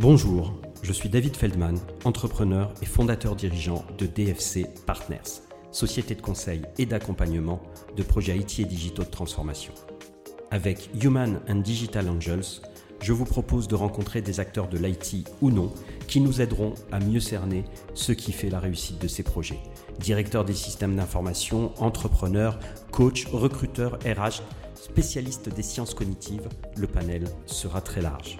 Bonjour, je suis David Feldman, entrepreneur et fondateur dirigeant de DFC Partners, société de conseil et d'accompagnement de projets IT et digitaux de transformation. Avec Human and Digital Angels, je vous propose de rencontrer des acteurs de l'IT ou non qui nous aideront à mieux cerner ce qui fait la réussite de ces projets. Directeurs des systèmes d'information, entrepreneurs, coachs, recruteurs, RH, spécialistes des sciences cognitives, le panel sera très large.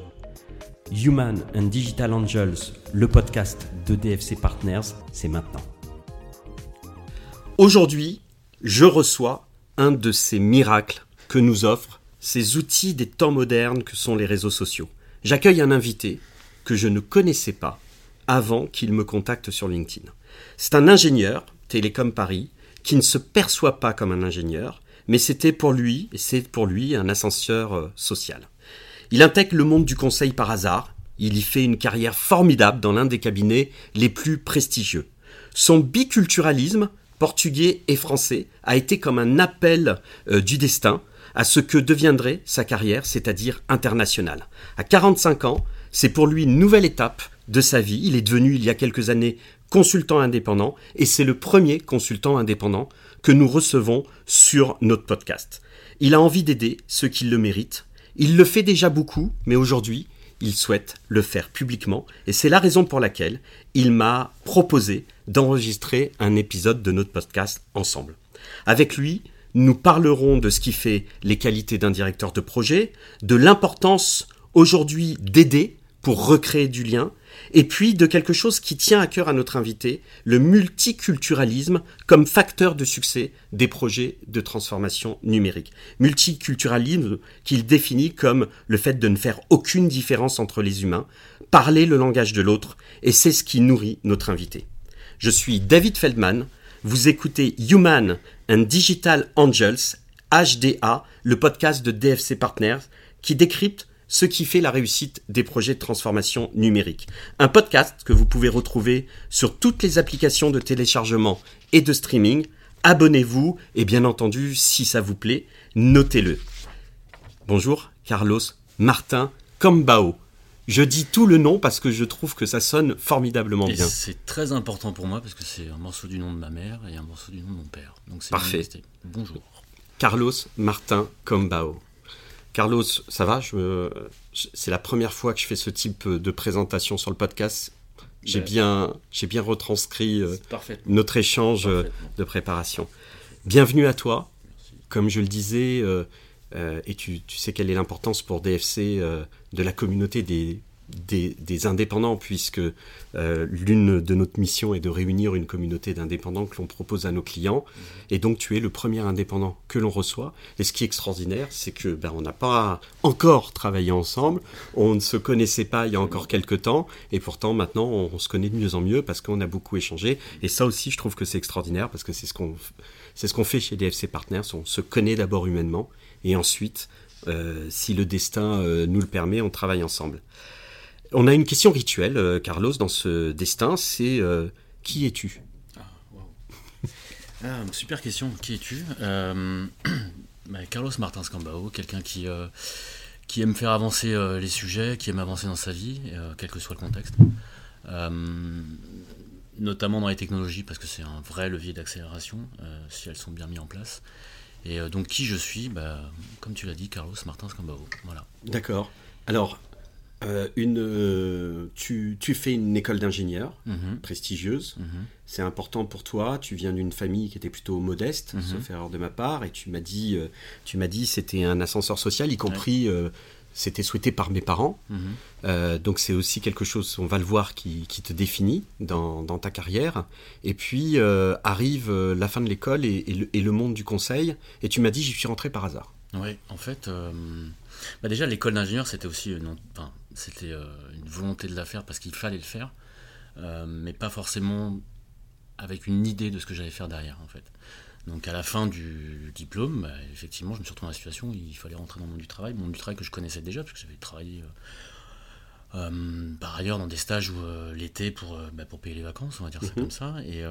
Human and Digital Angels, le podcast de DFC Partners, c'est maintenant. Aujourd'hui, je reçois un de ces miracles que nous offrent ces outils des temps modernes que sont les réseaux sociaux. J'accueille un invité que je ne connaissais pas avant qu'il me contacte sur LinkedIn. C'est un ingénieur, Télécom Paris, qui ne se perçoit pas comme un ingénieur, mais c'était pour lui, et c'est pour lui un ascenseur euh, social. Il intègre le monde du conseil par hasard, il y fait une carrière formidable dans l'un des cabinets les plus prestigieux. Son biculturalisme, portugais et français, a été comme un appel euh, du destin à ce que deviendrait sa carrière, c'est-à-dire internationale. À 45 ans, c'est pour lui une nouvelle étape de sa vie. Il est devenu, il y a quelques années, consultant indépendant, et c'est le premier consultant indépendant que nous recevons sur notre podcast. Il a envie d'aider ceux qui le méritent. Il le fait déjà beaucoup, mais aujourd'hui, il souhaite le faire publiquement, et c'est la raison pour laquelle il m'a proposé d'enregistrer un épisode de notre podcast ensemble. Avec lui, nous parlerons de ce qui fait les qualités d'un directeur de projet, de l'importance aujourd'hui d'aider pour recréer du lien, et puis de quelque chose qui tient à cœur à notre invité, le multiculturalisme comme facteur de succès des projets de transformation numérique. Multiculturalisme qu'il définit comme le fait de ne faire aucune différence entre les humains, parler le langage de l'autre, et c'est ce qui nourrit notre invité. Je suis David Feldman, vous écoutez Human and Digital Angels, HDA, le podcast de DFC Partners, qui décrypte ce qui fait la réussite des projets de transformation numérique. Un podcast que vous pouvez retrouver sur toutes les applications de téléchargement et de streaming. Abonnez-vous et bien entendu, si ça vous plaît, notez-le. Bonjour, Carlos Martin Combao. Je dis tout le nom parce que je trouve que ça sonne formidablement bien. C'est très important pour moi parce que c'est un morceau du nom de ma mère et un morceau du nom de mon père. Donc Parfait. Bonjour. Carlos Martin Combao. Carlos, ça va? C'est la première fois que je fais ce type de présentation sur le podcast. J'ai bien, j'ai bien retranscrit euh, notre échange euh, de préparation. Bienvenue à toi. Comme je le disais, euh, et tu, tu, sais quelle est l'importance pour DFC de la communauté des, des, indépendants, puisque euh, l'une de notre missions est de réunir une communauté d'indépendants que l'on propose à nos clients. Mhm. Et donc, tu es le premier indépendant que l'on reçoit. Et ce qui est extraordinaire, c'est que ben, on n'a pas encore travaillé ensemble, on ne se connaissait pas il y a encore quelques temps, et pourtant maintenant, on, se connaît de mieux en mieux parce qu'on a beaucoup échangé. Et ça aussi, je trouve que c'est extraordinaire parce que c'est ce qu'on ce qu'on fait chez DFC Partners. On se connaît d'abord humainement, et ensuite, euh, si le destin euh, nous le permet, on travaille ensemble. On a une question rituelle, euh, Carlos, dans ce destin, c'est euh, qui es-tu? Ah, ah, super question, qui es-tu? Euh, bah, Carlos Martins Cambao, quelqu'un qui, qui aime faire avancer les sujets, qui aime avancer dans sa vie, quel que soit le contexte. notamment dans les technologies, parce que c'est un vrai levier d'accélération, si elles sont bien mises en place. Et donc qui je suis? Bah, Comme tu l'as dit, Carlos Martins Cambao. Voilà. D'accord. Alors, euh, une, euh, tu, tu, fais une école d'ingénieur mhm. prestigieuse. Mhm. C'est important pour toi. Tu viens d'une famille qui était plutôt modeste, mm sauf erreur de ma part, et tu m'as dit, euh, tu m'as dit, c'était un ascenseur social, y compris, c'était souhaité par mes parents. Mhm. donc c'est aussi quelque chose, on va le voir, qui, qui te définit dans, dans, ta carrière. Et puis arrive la fin de l'école et, et, le monde du conseil. Et tu m'as dit, j'y suis rentré par hasard. Oui, en fait. Bah déjà, l'école d'ingénieur, c'était aussi enfin, c'était euh, une volonté de la faire parce qu'il fallait le faire, euh, mais pas forcément avec une idée de ce que j'allais faire derrière, en fait. Donc à la fin du diplôme, bah, effectivement, je me suis retrouvé dans la situation où il fallait rentrer dans le monde du travail, le monde du travail que je connaissais déjà, parce que j'avais travaillé euh, par ailleurs dans des stages où l'été pour, bah, pour payer les vacances, on va dire ça mhm. comme ça. Et,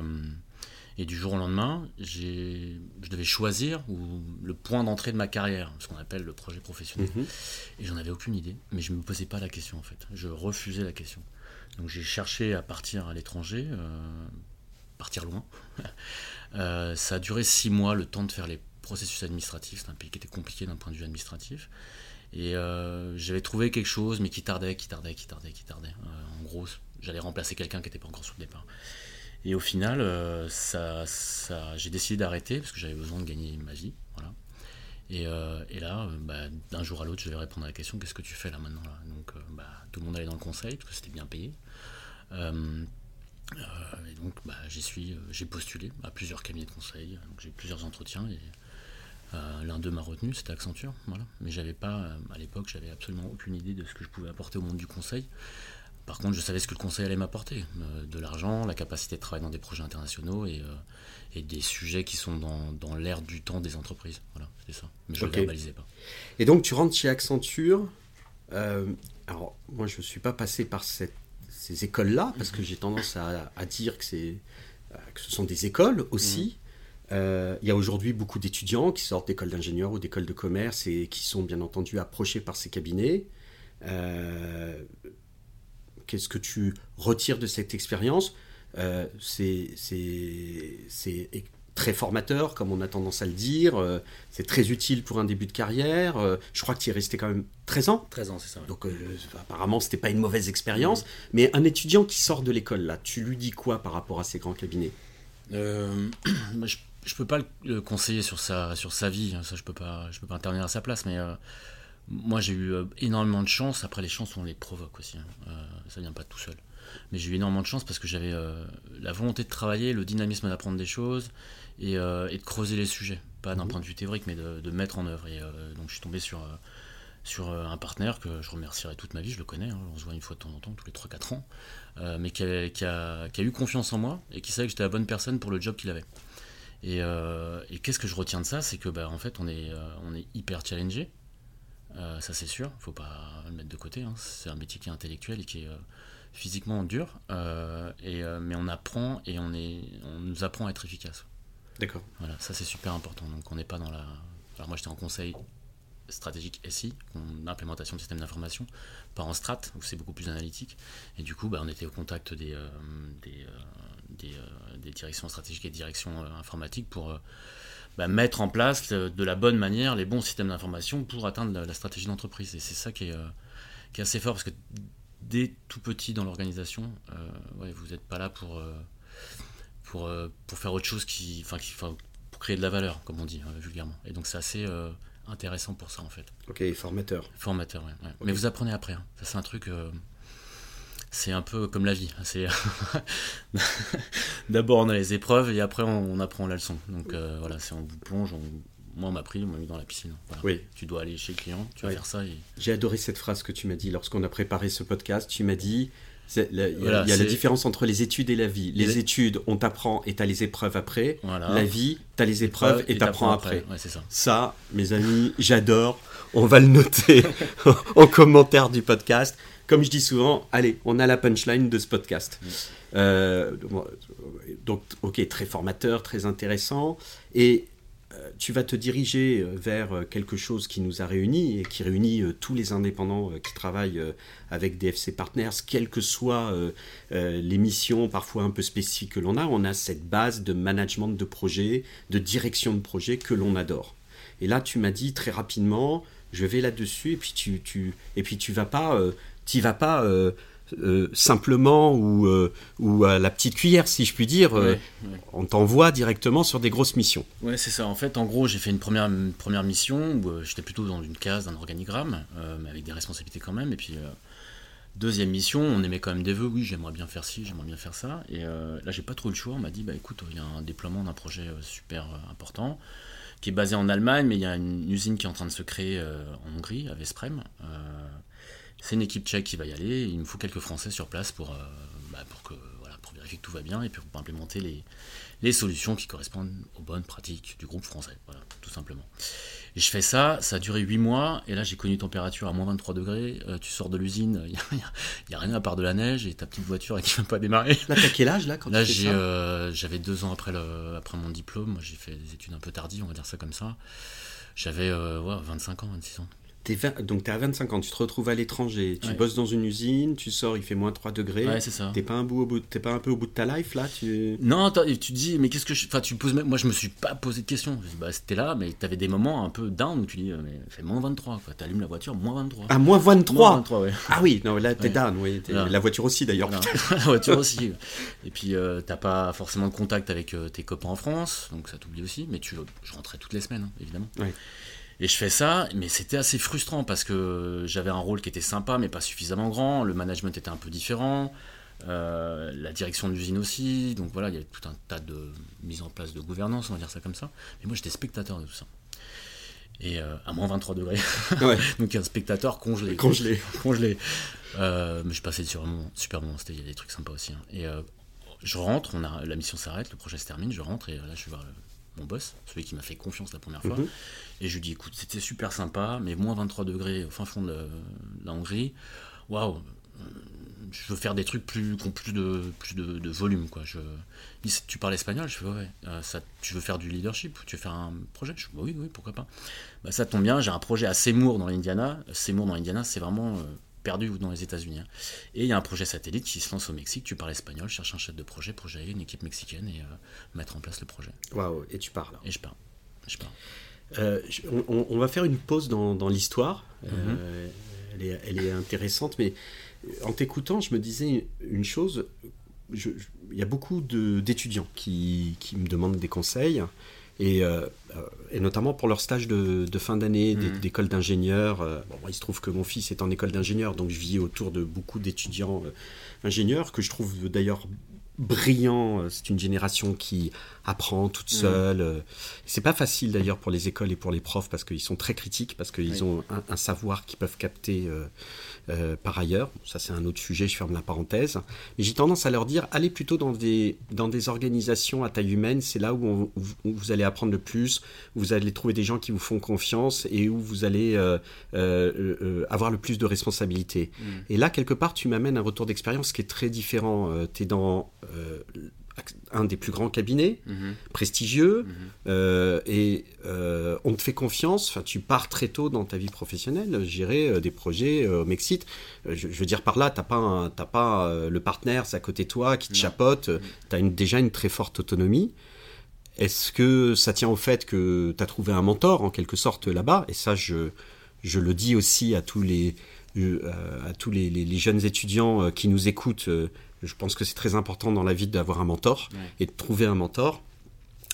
Et du jour au lendemain, je devais choisir le point d'entrée de ma carrière, ce qu'on appelle le projet professionnel. Mhm. Et j'en avais aucune idée, mais je ne me posais pas la question en fait. Je refusais la question. Donc j'ai cherché à partir à l'étranger, euh, partir loin. Euh, ça a duré six mois, le temps de faire les processus administratifs. C'est un pays qui était compliqué d'un point de vue administratif. Et euh, j'avais trouvé quelque chose, mais qui tardait, qui tardait, qui tardait, qui tardait. en gros, j'allais remplacer quelqu'un qui n'était pas encore sur le départ. Et au final, euh, j'ai décidé d'arrêter parce que j'avais besoin de gagner ma vie. Voilà. Et, euh, là, euh, bah, d'un jour à l'autre, je vais répondre à la question qu'est-ce que tu fais là maintenant Donc, bah, tout le monde allait dans le conseil parce que c'était bien payé. et donc, bah, j'y j'ai postulé à plusieurs cabinets de conseil. J'ai eu plusieurs entretiens et l'un d'eux m'a retenu, c'était Accenture. Voilà. Mais j'avais pas, à l'époque, j'avais absolument aucune idée de ce que je pouvais apporter au monde du conseil. Par contre, je savais ce que le conseil allait m'apporter. Euh, de l'argent, la capacité de travailler dans des projets internationaux et, euh, des sujets qui sont dans, dans l'air du temps des entreprises. Voilà, c'est ça. Mais je ne le verbalisais pas. Et donc, tu rentres chez Accenture. Euh, alors, moi, je ne suis pas passé par ces écoles-là, parce que j'ai tendance à, dire que, que ce sont des écoles aussi. Mhm. Il y a aujourd'hui beaucoup d'étudiants qui sortent d'écoles d'ingénieurs ou d'écoles de commerce et qui sont bien entendu approchés par ces cabinets. Qu'est-ce que tu retires de cette expérience euh, C'est très formateur, comme on a tendance à le dire. Euh, c'est très utile pour un début de carrière. Euh, je crois que tu es resté quand même 13 ans. 13 ans, c'est ça. Donc apparemment, ce n'était pas une mauvaise expérience. Mais un étudiant qui sort de l'école, là, tu lui dis quoi par rapport à ces grands cabinets? Je, ne peux pas le conseiller sur sa, sur sa vie. Hein, ça, je peux pas, je peux pas intervenir à sa place. Mais moi, j'ai eu euh, énormément de chance. Après, les chances, on les provoque aussi. Hein. Euh, ça vient pas tout seul. Mais j'ai eu énormément de chance parce que j'avais euh, la volonté de travailler, le dynamisme d'apprendre des choses et, de creuser les sujets. Pas d'un mmh. point de vue théorique, mais de, mettre en œuvre. Et donc, je suis tombé sur, sur un partenaire que je remercierai toute ma vie. Je le connais. Hein. on se voit une fois de temps en temps, tous les 3-4 ans. mais qui a, eu confiance en moi et qui savait que j'étais la bonne personne pour le job qu'il avait. Et, qu'est-ce que je retiens de ça? C'est que, bah, en fait, on est, on est hyper challengé euh, ça c'est sûr, faut pas le mettre de côté. Hein. C'est un métier qui est intellectuel et qui est euh, physiquement dur, euh, et, mais on apprend et on, est, on nous apprend à être efficace. D'accord. Voilà, ça c'est super important. Donc on n'est pas dans la. Alors moi j'étais en conseil stratégique SI, en implémentation de système d'information, pas en strat, où c'est beaucoup plus analytique. Et du coup, bah, on était au contact des, des, des, des, directions stratégiques et directions informatiques pour bah, mettre en place de la bonne manière les bons systèmes d'information pour atteindre la, stratégie d'entreprise. Et c'est ça qui est, euh, qui est, assez fort, parce que dès tout petit dans l'organisation, euh, ouais, vous n'êtes pas là pour, euh, pour, pour faire autre chose qui, enfin, qui, pour créer de la valeur, comme on dit vulgairement. Et donc c'est assez intéressant pour ça en fait. Ok, formateur. Formateur, oui. Mais vous apprenez après. Hein. Ça c'est un truc c'est un peu comme la vie. C'est d'abord on a les épreuves et après on, apprend la leçon. Donc euh, voilà, c'est on vous plonge. Moi, on m'a pris, on m'a mis dans la piscine. Oui. Tu dois aller chez le client, tu vas faire ça. J'ai adoré cette phrase que tu m'as dit lorsqu'on a préparé ce podcast. Tu m'as dit il y a, la différence entre les études et la vie. Les, études, on t'apprend et t'as les épreuves après. La vie, t'as les épreuves et t'apprends après. Ouais, ça. ça, mes amis, j'adore. On va le noter en commentaire du podcast comme je dis souvent, allez, on a la punchline de ce podcast. Euh, donc, ok, très formateur, très intéressant. Et euh, tu vas te diriger euh, vers quelque chose qui nous a réunis et qui réunit tous les indépendants qui travaillent avec DFC Partners, quelles que soient les missions parfois un peu spécifiques que l'on a. On a cette base de management de projet, de direction de projet que l'on adore. Et là, tu m'as dit très rapidement, je vais là-dessus, et puis tu, tu, et puis tu vas pas tu vas pas euh, euh, simplement ou, euh, ou à la petite cuillère, si je puis dire. On t'envoie directement sur des grosses missions. Ouais, c'est ça. En fait, en gros, j'ai fait une première, première mission où j'étais plutôt dans une case d'un organigramme, mais avec des responsabilités quand même. Et puis, deuxième mission, on aimait quand même des vœux. Oui, j'aimerais bien faire ci, j'aimerais bien faire ça. Et là, j'ai pas trop le choix. On m'a dit, bah écoute, il y a un déploiement d'un projet super important qui est basé en Allemagne, mais il y a une usine qui est en train de se créer en Hongrie, à Vesprem. C'est une équipe tchèque qui va y aller. Il me faut quelques Français sur place pour, euh, bah, pour, que, voilà, pour vérifier vérifie que tout va bien et puis peut implémenter les, les solutions qui correspondent aux bonnes pratiques du groupe français. Voilà, tout simplement. Et je fais ça, ça a duré 8 mois, et là j'ai connu température à moins 23 degrés, euh, tu sors de l'usine, il n'y a, rien à part de la neige et ta petite voiture qui ne veut pas démarrer. Là t'as quel âge là quand Là euh, j'avais deux ans après, le, après mon diplôme, moi j'ai fait des études un peu tardives, on va dire ça comme ça. J'avais euh, ouais, 25 ans, 26 ans. T'es vingt- donc t'es à 25 ans, tu te retrouves à l'étranger, tu Ouais. bosses dans une usine, tu sors, il fait moins 3 degrés. Ouais, c'est ça. T'es pas, un bout au bout, t'es pas un peu au bout de ta life là tu... Non, tu te dis, mais qu'est-ce que je. Enfin, tu poses même. Moi, je me suis pas posé de questions. Je dis, bah, c'était là, mais t'avais des moments un peu down où tu dis, euh, mais fait moins 23, quoi. T'allumes la voiture, moins 23. Ah, moins 23 Moins 23, ouais. Ah oui, non, là t'es down, oui. La voiture aussi d'ailleurs. La voiture aussi. Et puis, euh, t'as pas forcément de contact avec euh, tes copains en France, donc ça t'oublie aussi. Mais tu, je rentrais toutes les semaines, hein, évidemment. Ouais. Et je fais ça, mais c'était assez frustrant parce que j'avais un rôle qui était sympa, mais pas suffisamment grand. Le management était un peu différent. euh, la direction de l'usine aussi. Donc voilà, il y avait tout un tas de mise en place de gouvernance, on va dire ça comme ça. Mais moi, j'étais spectateur de tout ça. Et euh, à moins 23 degrés. Ouais, Donc un spectateur congelé. congelé. congelé. Euh, mais je passais sur un moment super c'était il y a des trucs sympas aussi. hein. Et je rentre, on a, la mission s'arrête, le projet se termine, je rentre et là je vais voir le- mon boss, celui qui m'a fait confiance la première fois. Mhm. Et je lui dis écoute, c'était super sympa, mais moins 23 degrés au fin fond de, de la Hongrie, waouh, euh, je veux faire des trucs plus, qui ont plus de, plus de, de volume. Quoi. Je, il dit, tu parles espagnol? Je fais ouais, ouais. Euh, ça, tu veux faire du leadership Tu veux faire un projet? Je fais bah oui, oui, pourquoi pas. Bah, ça tombe bien, j'ai un projet à Seymour dans l'Indiana. Seymour dans l'Indiana, c'est vraiment euh, perdu dans les États-Unis. hein. Et il y a un projet satellite qui se lance au Mexique. Tu parles espagnol, cherche un chef de projet pour gérer une équipe mexicaine et euh, mettre en place le projet. Waouh, et tu pars là. Et je pars. Je pars. Euh, on, va faire une pause dans, dans l'histoire. Mhm. Euh, elle, est, elle est intéressante, mais en t'écoutant, je me disais une chose. Il y a beaucoup d'étudiants qui, qui me demandent des conseils, et, euh, euh, et notamment pour leur stage de, de fin d'année Mhm. d'école d'ingénieur. Euh, bon, il se trouve que mon fils est en école d'ingénieur, donc je vis autour de beaucoup d'étudiants ingénieurs, que je trouve d'ailleurs brillants. C'est une génération qui apprend toute Mhm. seule. Euh, C'est pas facile d'ailleurs pour les écoles et pour les profs parce qu'ils sont très critiques, parce qu'ils Oui. ont un, un savoir qu'ils peuvent capter euh, par ailleurs. Ça, c'est un autre sujet, je ferme la parenthèse. Mais j'ai tendance à leur dire allez plutôt dans des, dans des organisations à taille humaine, c'est là où, on- où- où vous allez apprendre le plus, où vous allez trouver des gens qui vous font confiance et où vous allez euh, euh, avoir le plus de responsabilités. Et là, quelque part, tu m'amènes un retour d'expérience qui est très différent. tu es dans un des plus grands cabinets, Mhm. prestigieux, Mhm. euh, et euh, on te fait confiance. Enfin, tu pars très tôt dans ta vie professionnelle, gérer euh, des projets euh, au Mexique. Je, je veux dire par là, t'as pas, un- pas le partenaire c'est à côté de toi qui te Non. chapote. Tu as déjà une très forte autonomie. Est-ce que ça tient au fait que tu as trouvé un mentor en quelque sorte là-bas? Et ça, je, je le dis aussi à tous les, à tous les, les- les jeunes étudiants qui nous écoutent. Je pense que c'est très important dans la vie d'avoir un mentor Ouais. et de trouver un mentor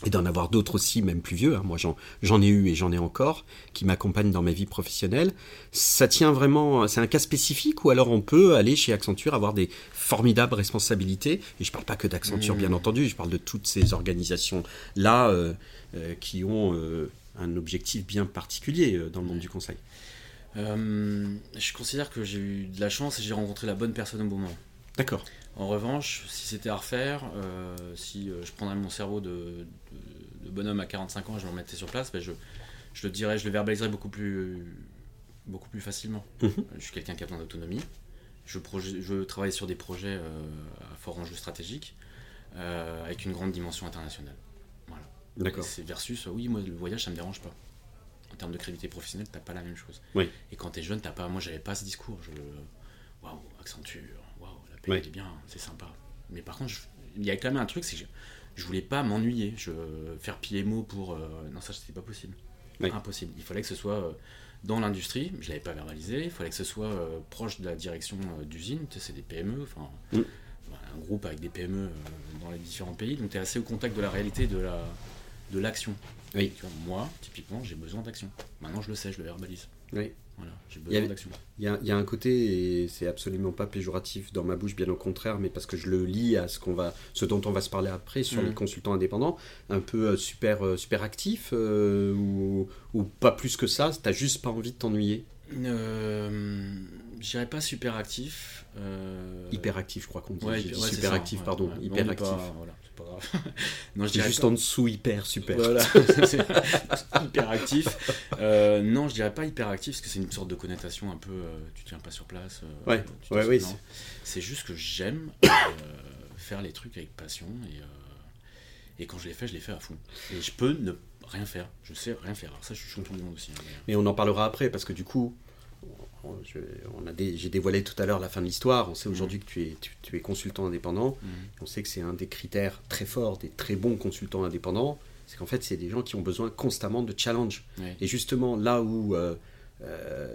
et d'en avoir d'autres aussi, même plus vieux. hein. Moi, j'en, ai eu et j'en ai encore qui m'accompagnent dans ma vie professionnelle. Ça tient vraiment, c'est un cas spécifique ou alors on peut aller chez Accenture avoir des formidables responsabilités? Et je parle pas que d'Accenture, Mmh. bien entendu. Je parle de toutes ces organisations là euh, euh, qui ont euh, un objectif bien particulier dans le monde du conseil. Je considère que j'ai eu de la chance et j'ai rencontré la bonne personne au bon moment. D'accord. En revanche, si c'était à refaire, euh, si euh, je prendrais mon cerveau de, de- de bonhomme à 45 ans et je me remettais sur place, ben je, je le dirais, je le verbaliserais beaucoup plus, beaucoup plus facilement. Mhm. Je suis quelqu'un qui a besoin d'autonomie. Je, je travaille sur des projets euh, à fort enjeu stratégique, euh, avec une grande dimension internationale. Voilà. D'accord. C'est versus, oui, moi le voyage ça me dérange pas. En termes de crédibilité professionnelle, t'as pas la même chose. Oui. Et quand t'es jeune, t'as pas. Moi j'avais pas ce discours. Je... Waouh, Accenture, elle est bien, c'est sympa. Mais par contre, il y a quand même un truc, c'est que je, je voulais pas m'ennuyer. Je faire PMO pour. euh, Non, ça c'était pas possible. Oui. Impossible. Il fallait que ce soit euh, dans l'industrie, je l'avais pas verbalisé, il fallait que ce soit euh, proche de la direction d'usine, tu sais, c'est des PME, enfin. Mm. Un groupe avec des PME dans les différents pays, donc tu es assez au contact de la réalité, de la de l'action. Oui. Tu vois, moi, typiquement, j'ai besoin d'action. Maintenant, je le sais, je le verbalise. Oui. Voilà, j'ai Il y besoin a- d'action. Il y, a, il y a un côté, et c'est absolument pas péjoratif dans ma bouche, bien au contraire, mais parce que je le lis à ce, qu'on va, ce dont on va se parler après sur Mhm. les consultants indépendants, un peu euh, super, euh, super actif, euh, ou, ou pas plus que ça, t'as juste pas envie de t'ennuyer? euh, Je dirais pas super actif. Euh... Hyperactif, je crois qu'on dit. Ouais, super actif, pardon. ouais. hyper actif. pas- voilà, c'est pas grave. non, je dirais juste pas- en dessous, hyper, super. Voilà, c'est hyper actif. Euh, non, je dirais pas hyper actif parce que c'est une sorte de connotation un peu. euh, tu tiens pas sur place. euh, Ouais, ouais, oui, c'est- C'est juste que j'aime euh, faire les trucs avec passion et, euh, et quand je les fais, je les fais à fond. Et je peux ne rien faire. Je sais rien faire. Alors ça, je suis champion du monde aussi. hein, mais- Mais on en parlera après parce que du coup, on, je- on a des- j'ai dévoilé tout à l'heure la fin de l'histoire. On sait aujourd'hui que tu es, tu, tu es consultant indépendant. Mhm. On sait que c'est un des critères très forts des très bons consultants indépendants. C'est qu'en fait, c'est des gens qui ont besoin constamment de challenge. Et justement, là où euh, euh,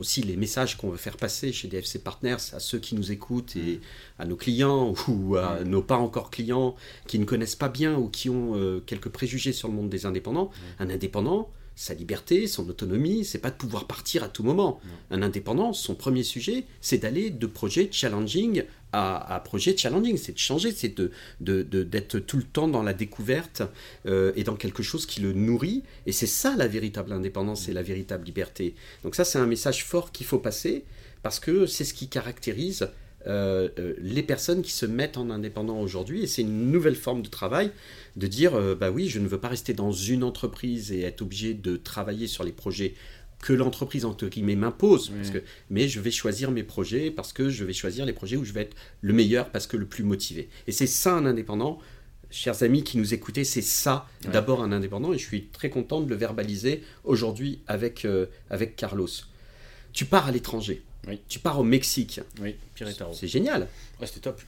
aussi les messages qu'on veut faire passer chez DFC Partners à ceux qui nous écoutent et à nos clients ou à nos pas encore clients qui ne connaissent pas bien ou qui ont euh, quelques préjugés sur le monde des indépendants, un indépendant, sa liberté, son autonomie, c'est pas de pouvoir partir à tout moment. Un indépendant, son premier sujet, c'est d'aller de projet challenging à, à projet challenging, c'est de changer, c'est de, d'être tout le temps dans la découverte euh, et dans quelque chose qui le nourrit. Et c'est ça la véritable indépendance et la véritable liberté. Donc ça, c'est un message fort qu'il faut passer parce que c'est ce qui caractérise euh, euh, les personnes qui se mettent en indépendant aujourd'hui. Et c'est une nouvelle forme de travail de dire, euh, bah oui, je ne veux pas rester dans une entreprise et être obligé de travailler sur les projets que l'entreprise entre guillemets m'impose, parce Oui. que, mais je vais choisir mes projets parce que je vais choisir les projets où je vais être le meilleur parce que le plus motivé. Et c'est ça un indépendant. Chers amis qui nous écoutez, c'est ça Ouais. d'abord un indépendant et je suis très content de le verbaliser aujourd'hui avec, euh, avec Carlos. Tu pars à l'étranger, Oui. tu pars au Mexique, Oui, Piretaro. c'est génial. Ouais, c'était top.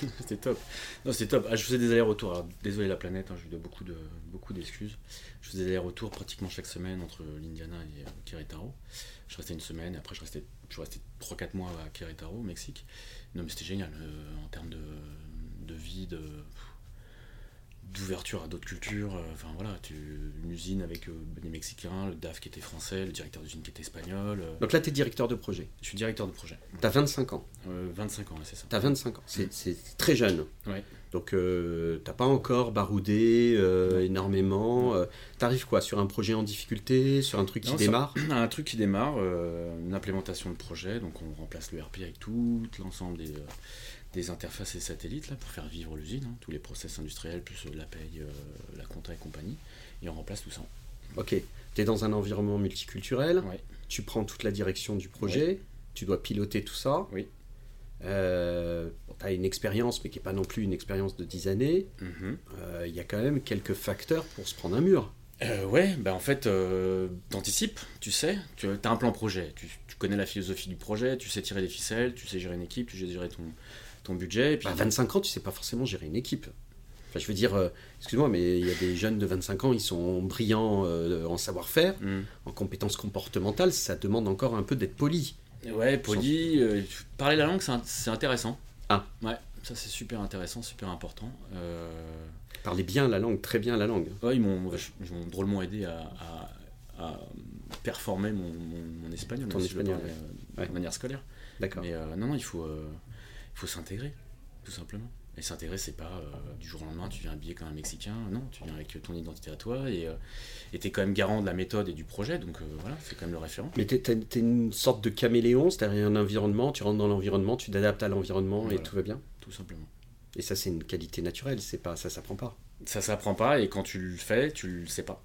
c'était top. Non, c'était top. Ah, je faisais des allers-retours. Alors, désolé la planète, hein, je lui dois beaucoup de beaucoup d'excuses. Je faisais des allers-retours pratiquement chaque semaine entre l'Indiana et euh, Querétaro. Je restais une semaine et après je restais, je restais 3-4 mois à Querétaro, au Mexique. Non mais c'était génial euh, en termes de, de vie, de d'ouverture à d'autres cultures. euh, Enfin voilà, tu, une usine avec euh, des Mexicains, le DAF qui était français, le directeur d'usine qui était espagnol. euh, Donc là, tu es directeur de projet. je suis directeur de projet. Tu as 25 ans. Euh, 25 ans, c'est ça. Tu as 25 ans. C'est très jeune. Ouais. Donc, t'as pas encore baroudé énormément. T'arrives quoi Sur un projet en difficulté Sur un truc qui Non, démarre? un truc qui démarre, une implémentation de projet, donc on remplace le RP avec tout l'ensemble des, des interfaces et satellites là, pour faire vivre l'usine, hein, tous les process industriels, plus euh, la paye, euh, la compta et compagnie, et on remplace tout ça. Ok. Tu es dans un environnement multiculturel. Ouais. Tu prends toute la direction du projet. Tu dois piloter tout ça. Oui. Euh, tu as une expérience, mais qui n'est pas non plus une expérience de 10 années. Mhm. Euh, Il y a quand même quelques facteurs pour se prendre un mur. Euh, ouais, bah en fait, t'anticipes, tu sais, tu as un plan projet, tu, tu connais la philosophie du projet, tu sais tirer les ficelles, tu sais gérer une équipe, tu sais gérer ton, ton budget, et puis À 25 ans, tu sais pas forcément gérer une équipe. Enfin, je veux dire, euh, excuse-moi, mais il y a des jeunes de 25 ans, ils sont brillants euh, en savoir-faire, Mhm. en compétences comportementales, ça demande encore un peu d'être poli. Ouais, poli, euh, parler la langue, c'est intéressant. Ah. Ouais, ça c'est super intéressant, super important. Euh, Parler bien la langue, très bien la langue. ouais, ils m'ont drôlement aidé à, à- à performer mon, mon- mon espagnol, Ton espagnol, ouais. de manière scolaire. D'accord. Mais non, non, il faut, faut s'intégrer, tout simplement. Et s'intégrer, c'est pas euh, du jour au lendemain, tu viens habillé comme un Mexicain, non, tu viens avec ton identité à toi et euh, et t'es quand même garant de la méthode et du projet, donc euh, voilà, c'est quand même le référent. Mais t'es, t'es- t'es une sorte de caméléon, c'est-à-dire un environnement, tu rentres dans l'environnement, tu t'adaptes à l'environnement et tout va bien. Tout simplement. Et ça, c'est une qualité naturelle, c'est pas, ça s'apprend pas. Ça s'apprend pas et quand tu le fais, tu le sais pas.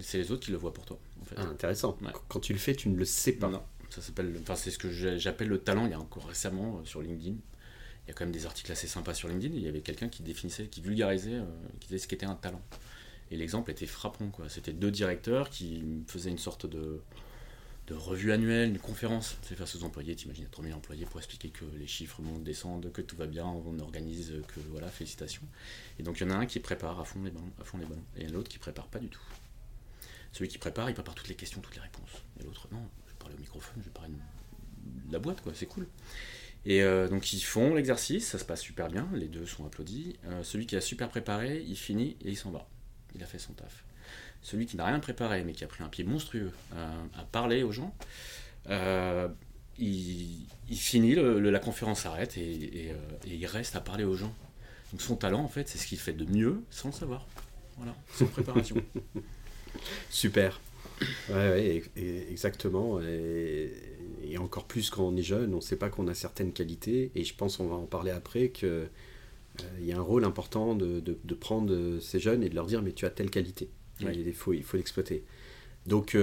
C'est les autres qui le voient pour toi, en fait. Ah, intéressant. Ouais. Quand tu le fais, tu ne le sais pas. Non, ça s'appelle, enfin c'est ce que j'appelle le talent. Il y a encore récemment euh, sur LinkedIn, il y a quand même des articles assez sympas sur LinkedIn. Il y avait quelqu'un qui définissait, qui vulgarisait, euh, qui disait ce qu'était un talent. Et l'exemple était frappant quoi. C'était deux directeurs qui faisaient une sorte de revue annuelle, une conférence, c'est face aux employés, t'imagines, 3000 employés pour expliquer que les chiffres montent, descendent, que tout va bien, on organise, que voilà, félicitations. Et donc il y en a un qui prépare à fond les ballons, à fond les ballons, et l'autre qui prépare pas du tout. Celui qui prépare, il prépare toutes les questions, toutes les réponses. Et l'autre, non, je vais parler au microphone, je vais parler de la boîte, quoi, c'est cool. Et euh, donc ils font l'exercice, ça se passe super bien, les deux sont applaudis. Euh, celui qui a super préparé, il finit et il s'en va. Il a fait son taf. Celui qui n'a rien préparé, mais qui a pris un pied monstrueux euh, à parler aux gens, il, finit, la conférence s'arrête et, il reste à parler aux gens. Donc son talent, en fait, c'est ce qu'il fait de mieux sans le savoir. Voilà, sans préparation. Super. Ouais, ouais, exactement. Et encore plus quand on est jeune, on ne sait pas qu'on a certaines qualités. Et je pense, on va en parler après, qu'il il y a un rôle important de, de, prendre ces jeunes et de leur dire mais tu as telle qualité. Il faut il faut l'exploiter. Donc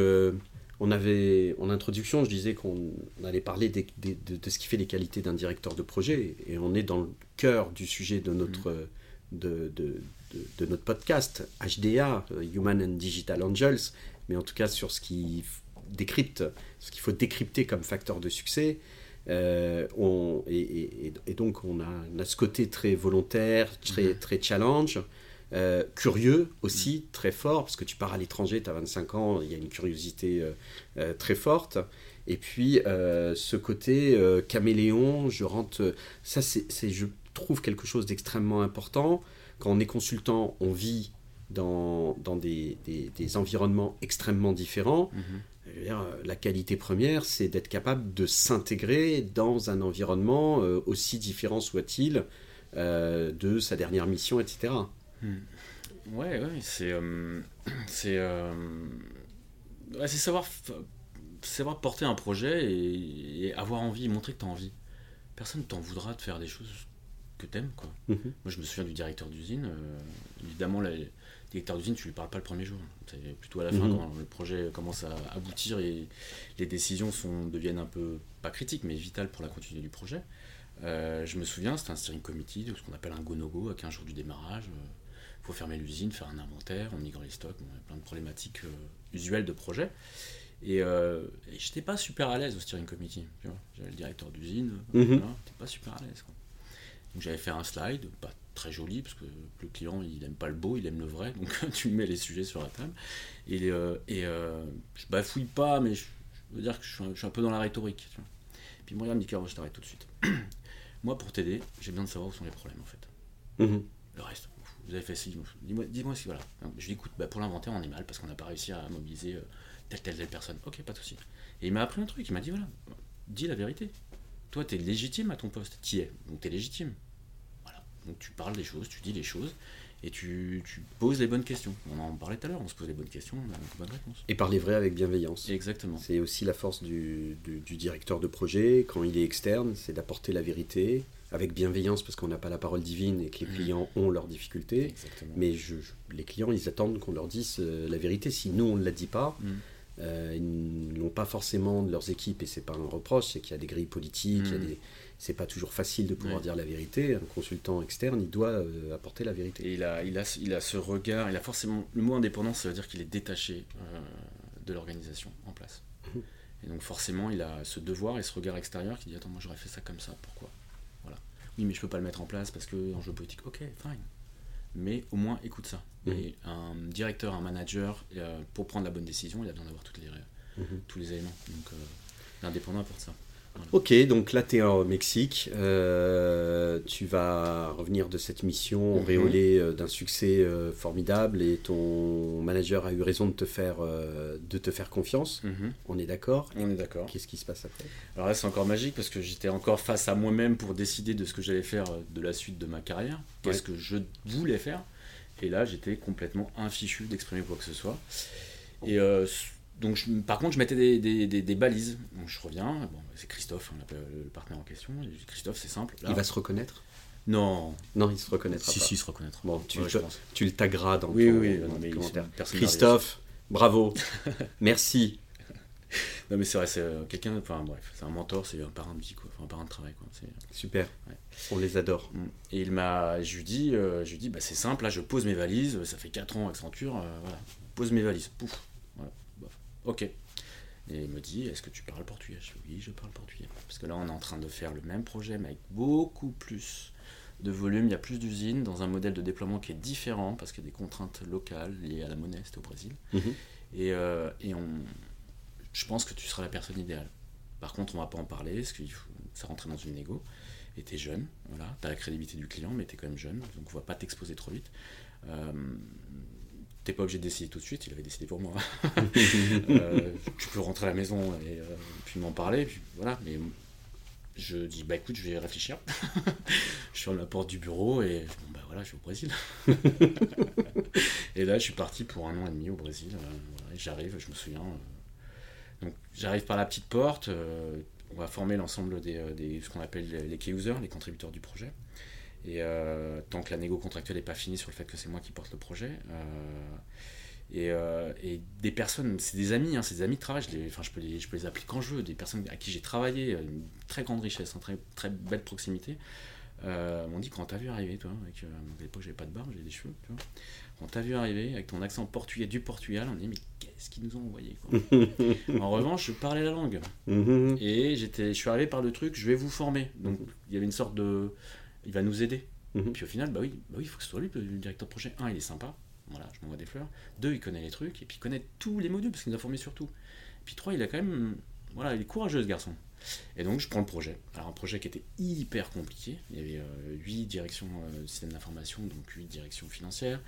on avait, en introduction, je disais qu'on allait parler de, ce qui fait les qualités d'un directeur de projet, et on est dans le cœur du sujet de notre, mm. de, notre podcast, HDA, Human and Digital Angels, mais en tout cas sur ce qui décrypte, ce qu'il faut décrypter comme facteur de succès. Euh, on, et, donc on a, ce côté très volontaire, très, mm. très challenge, euh, curieux aussi, mm. très fort, parce que tu pars à l'étranger, tu as 25 ans, il y a une curiosité euh, très forte. Et puis ce côté caméléon, je rentre. Ça, c'est, je trouve quelque chose d'extrêmement important. Quand on est consultant, on vit dans, dans des, des, environnements extrêmement différents. Mm-hmm. la qualité première, c'est d'être capable de s'intégrer dans un environnement aussi différent soit-il de sa dernière mission, etc. Hmm. Ouais, ouais, c'est. Euh, c'est. Euh, c'est savoir, savoir porter un projet et, avoir envie, montrer que tu as envie. Personne ne t'en voudra de faire des choses que t'aimes, quoi. Mhm. Moi, je me souviens du directeur d'usine. Euh, évidemment, le directeur d'usine, tu lui parles pas le premier jour. C'est plutôt à la fin, mhm. quand le projet commence à aboutir et les décisions sont, deviennent un peu, pas critiques, mais vitales pour la continuité du projet. je me souviens, c'était un steering committee, ce qu'on appelle un go-no-go, à 15 jours du démarrage faut fermer l'usine, faire un inventaire, on migre les stocks, on a plein de problématiques euh, usuelles de projet. Et, euh, et j'étais pas super à l'aise au steering committee. J'avais le directeur d'usine, mm j'étais pas super à l'aise. Donc j'avais fait un slide, pas très joli, parce que le client il aime pas le beau, il aime le vrai, donc tu mets les sujets sur la table. Et, euh, et euh, je bafouille pas, mais je, veux dire que je suis, un, peu dans la rhétorique. Tu vois. Puis moi, regarde, je t'arrête tout de suite. moi, pour t'aider, j'ai besoin de savoir où sont les problèmes en fait. Mhm. Le reste, vous avez fait ci, dis-moi dis si voilà. Je lui écoute, bah, pour l'inventaire, on est mal parce qu'on n'a pas réussi à mobiliser euh, telle, telle, telle personne. Ok, pas de souci. Et il m'a appris un truc, il m'a dit voilà, dis la vérité. Toi, tu es légitime à ton poste, tu es, donc tu es légitime. Donc tu parles des choses, tu dis les choses, et tu, tu, poses les bonnes questions. On en parlait tout à l'heure, on se pose les bonnes questions, on a une bonne réponse. Et parler vrai avec bienveillance. Exactement. C'est aussi la force du, du, directeur de projet, quand il est externe, c'est d'apporter la vérité, avec bienveillance parce qu'on n'a pas la parole divine et que les mmh. clients ont leurs difficultés. Mais je, les clients, ils attendent qu'on leur dise euh, la vérité. Si nous, on ne la dit pas, mmh. euh, ils n'ont pas forcément de leurs équipes, et c'est pas un reproche, c'est qu'il y a des grilles politiques, mmh. des... c'est pas toujours facile de pouvoir dire la vérité. Un consultant externe, il doit euh, apporter la vérité. Et il a, il, a, il a ce regard, il a forcément. Le mot indépendant, ça veut dire qu'il est détaché de l'organisation en place. Et donc forcément, il a ce devoir et ce regard extérieur qui dit Attends, moi j'aurais fait ça comme ça, pourquoi? Oui, mais je peux pas le mettre en place parce que jeu politique. Ok, fine. Mais au moins, écoute ça. Mhm. Et un directeur, un manager, euh, pour prendre la bonne décision, il a besoin d'avoir toutes les, mhm. tous les éléments. Donc, euh, l'indépendant apporte ça. Ok, donc là tu es au Mexique, euh, tu vas revenir de cette mission mhm. auréolée euh, d'un succès euh, formidable et ton manager a eu raison de te faire, de te faire confiance. Mhm. On est d'accord? On est d'accord. Qu'est-ce qui se passe après? Alors là c'est encore magique parce que j'étais encore face à moi-même pour décider de ce que j'allais faire de la suite de ma carrière, qu'est-ce que je voulais faire? Et là j'étais complètement infichu d'exprimer quoi que ce soit. Et donc, par contre, je mettais des, des, des, balises. Donc, je reviens, bon, c'est Christophe, on appelle le partenaire en question. Christophe, c'est simple. il va se reconnaître? Non. Non, il se reconnaîtra si, pas. Si, il se reconnaîtra. Bon, tu, tu le tagueras dans oui, ton, oui, commentaire. Christophe, bravo. Merci. Non, mais c'est vrai, c'est euh, quelqu'un, enfin bref, c'est un mentor, c'est un parrain de vie, quoi. Enfin, un parrain de travail, quoi. Super. On les adore. Mm. Et il m'a, je lui dis, euh, je lui dis, bah, c'est simple, là, je pose mes valises, ça fait 4 ans Accenture, euh, voilà, pose mes valises, pouf, Ok. Et il me dit, est-ce que tu parles portugais? Je dis, oui, je parle portugais. Parce que là, on est en train de faire le même projet, mais avec beaucoup plus de volume. Il y a plus d'usines dans un modèle de déploiement qui est différent, parce qu'il y a des contraintes locales liées à la monnaie, c'était au Brésil. Mhm. Et, euh, et on, je pense que tu seras la personne idéale. Par contre, on va pas en parler, parce que ça rentrait dans une négo. Et es jeune, voilà, as la crédibilité du client, mais tu es quand même jeune, donc on va pas t'exposer trop vite. Euh, t'es pas obligé de décider tout de suite, il avait décidé pour moi. euh, tu peux rentrer à la maison et euh, puis m'en parler, puis voilà. Mais je dis bah écoute, je vais réfléchir. je suis à la porte du bureau et bon bah voilà, je suis au Brésil. et là, je suis parti pour un an et demi au Brésil. Euh, j'arrive, je me souviens, euh, Donc j'arrive par la petite porte, on va former l'ensemble des, des- ce qu'on appelle les, les key users, les contributeurs du projet. Et euh, tant que la négo contractuelle n'est pas finie sur le fait que c'est moi qui porte le projet, euh, et, euh, et des personnes, c'est des amis, hein, c'est des amis de travail, je, les, enfin, je, peux les, je peux les appeler quand je veux, des personnes à qui j'ai travaillé, une très grande richesse, une très, très belle proximité, euh, m'ont dit quand t'as vu arriver, toi, avec, euh, à l'époque j'avais pas de barbe, j'avais des cheveux, tu vois, quand t'as vu arriver avec ton accent portugais du Portugal, on dit mais qu'est-ce qu'ils nous ont envoyé quoi. En revanche, je parlais la langue Mhm. et j'étais, je suis arrivé par le truc, je vais vous former. Donc il y avait une sorte de, il va nous aider. Mhm. Puis au final, bah oui, bah oui, il faut que ce soit lui le directeur de projet. Un, il est sympa, voilà, je m'envoie des fleurs. Deux, il connaît les trucs et puis il connaît tous les modules parce qu'il nous a formés sur tout. Et puis trois, il a quand même, voilà, il est courageux ce garçon. Et donc je prends le projet. Alors un projet qui était hyper compliqué. Il y avait euh, huit directions euh, système d'information, donc huit directions financières.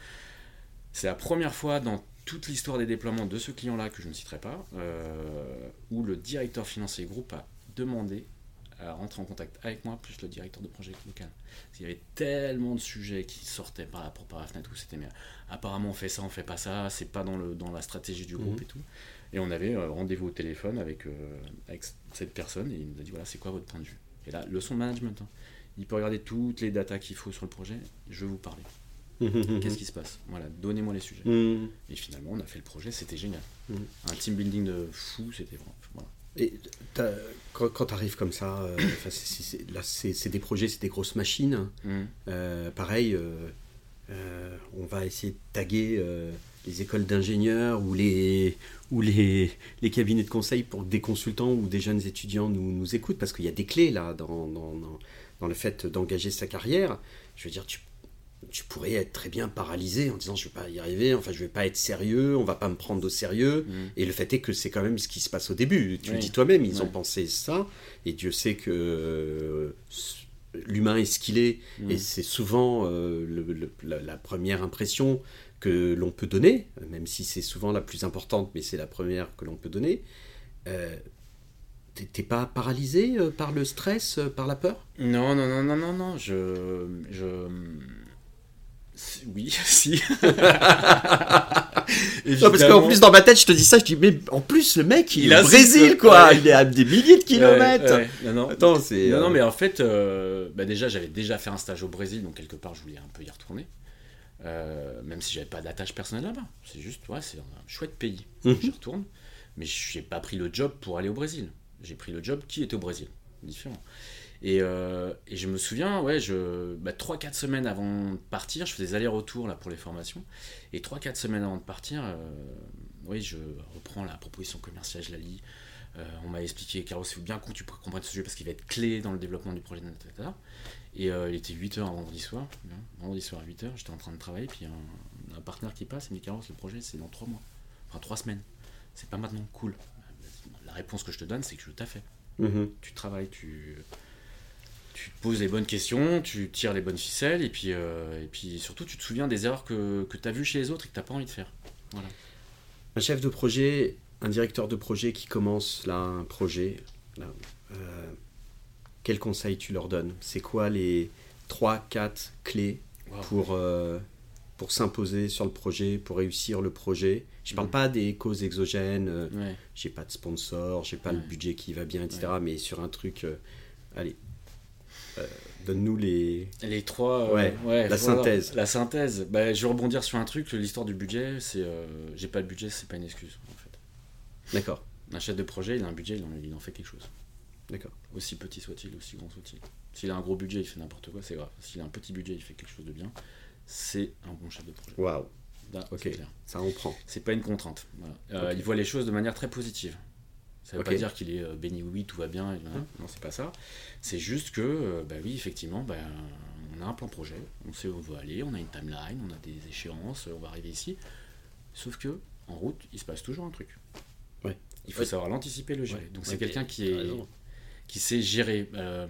C'est la première fois dans toute l'histoire des déploiements de ce client-là, que je ne citerai pas, euh, où le directeur financier groupe a demandé à rentrer en contact avec moi, plus le directeur de projet local. Parce qu'il y avait tellement de sujets qui sortaient par la par la fenêtre, où c'était mais apparemment on fait ça, on fait pas ça, c'est pas dans, le, dans la stratégie du groupe Mhm. et tout. Et on avait euh, rendez-vous au téléphone avec, euh, avec cette personne et il nous a dit voilà, c'est quoi votre point de vue? Et là, leçon de management. hein. Il peut regarder toutes les datas qu'il faut sur le projet, je vais vous parler. Qu'est-ce qui se passe? Voilà, donnez-moi les sujets. Mhm. Et finalement, on a fait le projet, c'était génial. Mhm. Un team building de fou, c'était vraiment. Voilà. Et quand, tu arrives comme ça, euh, là c'est des projets, c'est des grosses machines. Mhm. Euh, pareil, euh, euh, on va essayer de taguer les écoles d'ingénieurs ou les, ou les, les cabinets de conseil pour que des consultants ou des jeunes étudiants nous, nous écoutent, parce qu'il y a des clés là dans, dans, dans- dans le fait d'engager sa carrière. Je veux dire, tu, tu pourrais être très bien paralysé en disant je vais pas y arriver, enfin je vais pas être sérieux, on va pas me prendre au sérieux. Mhm. Et le fait est que c'est quand même ce qui se passe au début. Tu le dis toi-même, ils ont pensé ça, et Dieu sait que euh, l'humain est ce qu'il est, Mhm. et c'est souvent euh, le- le- la, la première impression que l'on peut donner, même si c'est souvent la plus importante, mais c'est la première que l'on peut donner. Euh, t'es- pas paralysé par le stress, par la peur? Non, non, non, non, non, non, je. je... Oui, si. Non, parce qu'en plus, dans ma tête, je te dis ça, je dis, mais en plus, le mec, il, Il est au Brésil, quoi ouais. Il est à des milliers de kilomètres Ouais, ouais, non, non. Attends, c'est. Non, non, euh, mais en fait, euh, bah déjà, j'avais déjà fait un stage au Brésil, donc quelque part, je voulais un peu y retourner. Euh, même si j'avais pas d'attache personnelle là-bas. C'est juste, ouais, c'est un chouette pays. Mhm. J'y retourne. Mais j'ai pas pris le job pour aller au Brésil. J'ai pris le job qui était au Brésil. Différent. Et, euh, et je me souviens, ouais, je, bah, 3-4 semaines avant de partir, je faisais des allers-retours là, pour les formations. Et 3-4 semaines avant de partir, euh, oui, je reprends la proposition commerciale, je la lis. Euh, on m'a expliqué, Caro, c'est bien que tu comprennes ce sujet parce qu'il va être clé dans le développement du projet, etc. Et il était 8h un vendredi soir. hein, Vendredi soir à 8h, j'étais en train de travailler. Puis un, un partenaire qui passe, il me dit Carlos, le projet, c'est dans 3 mois. Enfin, 3 semaines. C'est pas maintenant, cool. La réponse que je te donne, c'est que je t'ai fait. mhm. Tu travailles, tu, tu te poses les bonnes questions, tu tires les bonnes ficelles. Et puis, euh, et puis surtout, tu te souviens des erreurs que, que tu as vues chez les autres et que tu pas envie de faire. Voilà. Un chef de projet, un directeur de projet qui commence là un projet, là, euh, quel conseil tu leur donnes? C'est quoi les 3-4 clés Wow. pour, euh, pour s'imposer sur le projet, pour réussir le projet? Je parle Mhm. pas des causes exogènes, euh, Ouais. j'ai pas de sponsor, j'ai pas le budget qui va bien, etc. Mais sur un truc, allez, donne-nous les. Les trois. euh, Ouais, la synthèse. La synthèse. Bah, je vais rebondir sur un truc. L'histoire du budget, c'est. euh, j'ai pas de budget, c'est pas une excuse, en fait. D'accord, Un chef de projet, il a un budget, il en, il en fait quelque chose. d'accord. Aussi petit soit-il, aussi grand soit-il. S'il a un gros budget, il fait n'importe quoi, c'est grave. S'il a un petit budget, il fait quelque chose de bien. C'est un bon chef de projet. Waouh, Ok. clair. ça on prend. C'est pas une contrainte. Voilà. Euh. Il voit les choses de manière très positive. Ça veut Ok. pas dire qu'il est euh, béni oui, tout va bien. voilà. Non, c'est pas ça. C'est juste que, euh, bah oui, effectivement, bah, on a un plan projet, on sait où on veut aller, on a une timeline, on a des échéances, on va arriver ici. Sauf que, en route, il se passe toujours un truc. Ouais. Il faut Ouais. savoir l'anticiper, le gérer. Ouais. Donc c'est quelqu'un qui est qui sait gérer. Euh,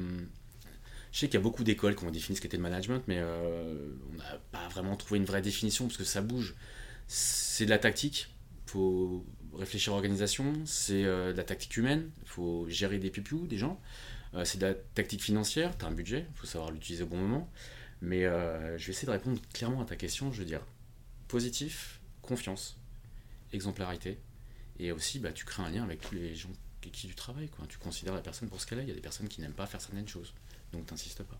je sais qu'il y a beaucoup d'écoles qui ont défini ce qu'était le management, mais euh, on n'a pas vraiment trouvé une vraie définition parce que ça bouge. C'est de la tactique, faut réfléchir à l'organisation, c'est euh, de la tactique humaine, il faut gérer des pipious, des gens, Euh, c'est de la tactique financière, tu as un budget, il faut savoir l'utiliser au bon moment. Mais euh, je vais essayer de répondre clairement à ta question, je veux dire positif, confiance, exemplarité Et aussi, bah, tu crées un lien avec tous les gens qui tu travailles. Quoi. Tu considères la personne pour ce qu'elle est. Il y a des personnes qui n'aiment pas faire certaines choses. Donc, tu n'insistes pas.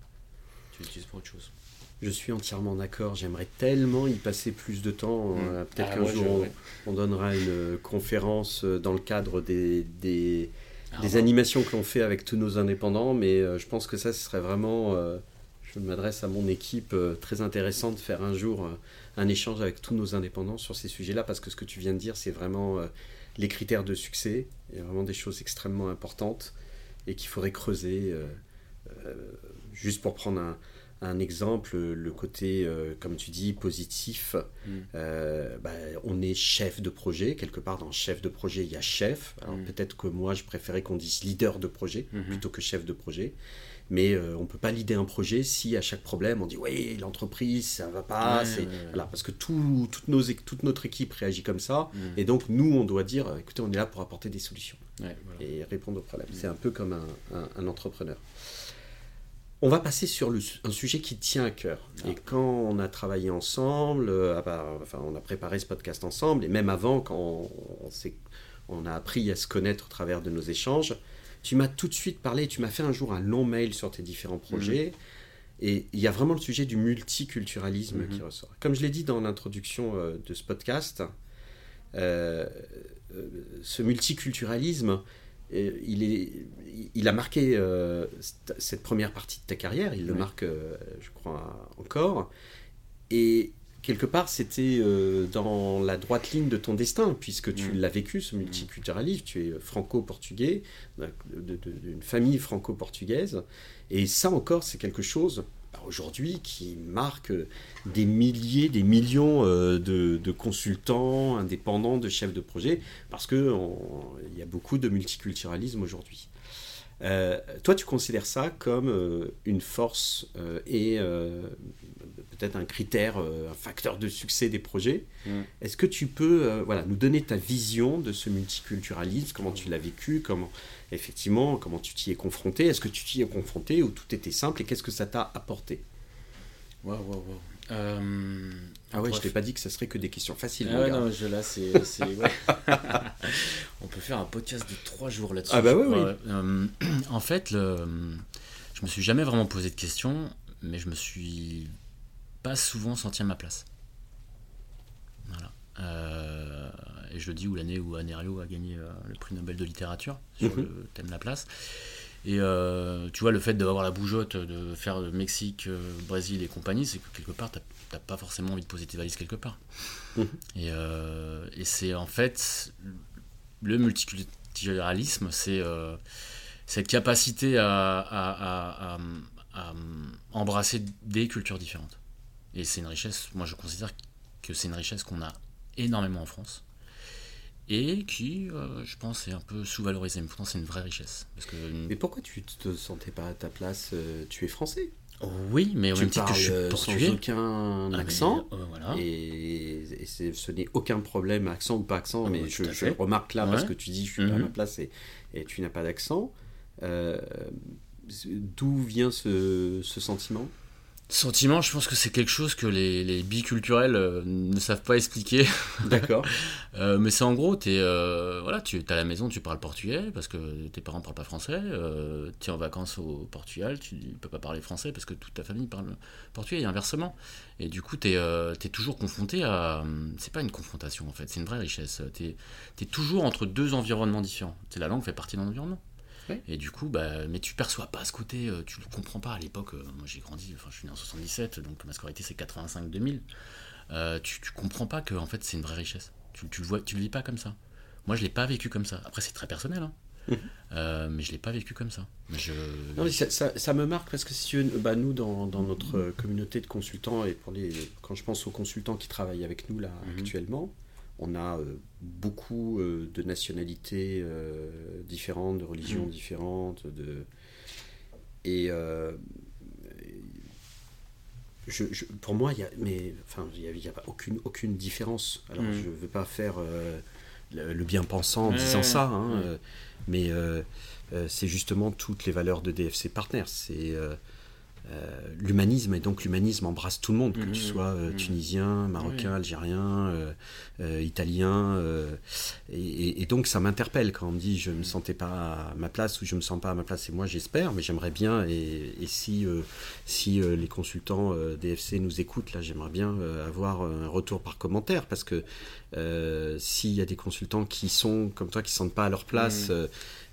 Tu l'utilises pour autre chose. Je suis entièrement d'accord. J'aimerais tellement y passer plus de temps. Mm. Euh, Peut-être Ah, qu'un ouais, jour, on, donnera une conférence euh, dans le cadre des, des, Ah, des ouais. animations que l'on fait avec tous nos indépendants. Mais euh, je pense que ça, ce serait vraiment. euh, je m'adresse à mon équipe, euh, très intéressant de faire un jour euh, un échange avec tous nos indépendants sur ces sujets-là, parce que ce que tu viens de dire, c'est vraiment euh, les critères de succès. Il y a vraiment des choses extrêmement importantes et qu'il faudrait creuser. euh, euh, juste pour prendre un, un exemple, le côté, euh, comme tu dis, positif, Mm. euh, bah, on est chef de projet. Quelque part, dans chef de projet, il y a chef. Alors Mm. peut-être que moi, je préférais qu'on dise leader de projet Mhm. plutôt que chef de projet. Mais euh, on peut pas leader un projet si à chaque problème on dit oui l'entreprise ça va pas, Ouais, c'est ouais, ouais. voilà parce que tout, toute, nos, équ- toute notre équipe réagit comme ça Mm. et donc nous on doit dire écoutez on est là pour apporter des solutions voilà. et répondre aux problèmes. C'est un peu comme un, un- un entrepreneur. On va passer sur le un sujet qui tient à cœur. Ah. Et quand on a travaillé ensemble, euh, enfin, on a préparé ce podcast ensemble, et même avant, quand on, on s'est- on a appris à se connaître au travers de nos échanges, tu m'as tout de suite parlé, tu m'as fait un jour un long mail sur tes différents projets. Et il y a vraiment le sujet du multiculturalisme Mhm. qui ressort. Comme je l'ai dit dans l'introduction euh, de ce podcast, euh, ce multiculturalisme, il, est, il a marqué euh, cette- première partie de ta carrière, il le Oui. marque, euh, je crois, encore. Et quelque part, c'était euh, dans la droite ligne de ton destin, puisque tu Mm. l'as vécu, ce multiculturalisme. Tu es franco-portugais, d'une famille franco-portugaise. Et ça encore, c'est quelque chose, aujourd'hui, qui marque des milliers, des millions euh, de, consultants indépendants, de chefs de projet, parce qu'il y a beaucoup de multiculturalisme aujourd'hui. Euh, toi, tu considères ça comme euh, une force et peut-être un critère, euh, un facteur de succès des projets. Mm. Est-ce que tu peux euh, voilà, nous donner ta vision de ce multiculturalisme, comment tu l'as vécu, comment effectivement, comment tu t'y es confronté, est-ce que tu t'y es confronté ou tout était simple et qu'est-ce que ça t'a apporté? Waouh, waouh, waouh. Euh, Ah ouais, bref. je t'ai pas dit que ça serait que des questions faciles. Ah ouais, non, je, là, c'est. ouais. On peut faire un podcast de trois jours là-dessus. Ah bah oui, oui. Euh, en fait, le, je me suis jamais vraiment posé de questions, mais je me suis pas souvent senti à ma place. Voilà. Euh, et je le dis où l'année où Anerio a gagné euh, le prix Nobel de littérature sur Mhm. le thème de la place. Et euh, tu vois, le fait d'avoir la bougeotte, de faire le Mexique, Brésil et compagnie, c'est que quelque part, t'as pas forcément envie de poser tes valises quelque part. Mhm. Et, et c'est en fait le multiculturalisme, c'est cette capacité à, à- à- à- à embrasser des cultures différentes. Et c'est une richesse, moi je considère que c'est une richesse qu'on a énormément en France et qui, euh, je pense, est un peu sous-valorisée. Mais pourtant, c'est une vraie richesse. Parce que, Mais pourquoi tu te sentais pas à ta place euh, Tu es français? oui, mais au tu même titre que je suis euh, portugais. sans aucun Ah, mais, accent. euh, voilà. Et, et ce n'est aucun problème, accent ou pas accent, Ah mais je, le remarque là parce que tu dis je suis pas à Mhm. ma place et, et tu n'as pas d'accent. Euh, D'où vient ce, ce sentiment? Sentiment, je pense que c'est quelque chose que les, les biculturels euh, ne savent pas expliquer. D'accord. Euh, mais c'est en gros, es, euh, voilà, tu es à la maison, tu parles portugais parce que tes parents parlent pas français. Tu es en vacances au Portugal, tu peux pas parler français parce que toute ta famille parle portugais et inversement. Et du coup, tu es, toujours confronté à. C'est pas une confrontation en fait, c'est une vraie richesse. Tu es, toujours entre deux environnements différents. La langue fait partie d'un environnement. Et du coup, bah, mais tu perçois pas ce côté, euh, tu le comprends pas à l'époque. euh, moi j'ai grandi, enfin je suis né en 77, donc ma scolarité c'est 85-2000. Euh, tu, tu comprends pas que en fait c'est une vraie richesse. Tu, tu le vois, tu le vis pas comme ça. Moi je l'ai pas vécu comme ça. Après c'est très personnel, hein. Mhm. Euh, mais je l'ai pas vécu comme ça. Je... Non, mais ça, ça- ça me marque parce que si tu bah, nous, dans, dans notre communauté de consultants, et pour les, quand je pense aux consultants qui travaillent avec nous là Mhm. actuellement, on a euh, beaucoup euh, de nationalités euh, différentes, de religions Mhm. différentes, de et je, je- pour moi, il y a, mais enfin, il y a, pas aucune aucune différence. Alors, Mhm. je veux pas faire euh, le, le bien-pensant en disant ça, hein, euh, mais euh, c'est justement toutes les valeurs de DFC Partners. C'est l'humanisme, et donc l'humanisme embrasse tout le monde, que tu sois euh, mhm. tunisien, marocain, algérien, euh, euh, italien. euh, et, donc ça m'interpelle quand on me dit je ne me sentais pas à ma place ou je ne me sens pas à ma place. Et moi j'espère, mais j'aimerais bien. Et, et si, euh, si euh, les consultants euh, DFC nous écoutent, là j'aimerais bien euh, avoir un retour par commentaire, parce que euh, s'il y a des consultants qui sont comme toi, qui ne se sentent pas à leur place, Mhm.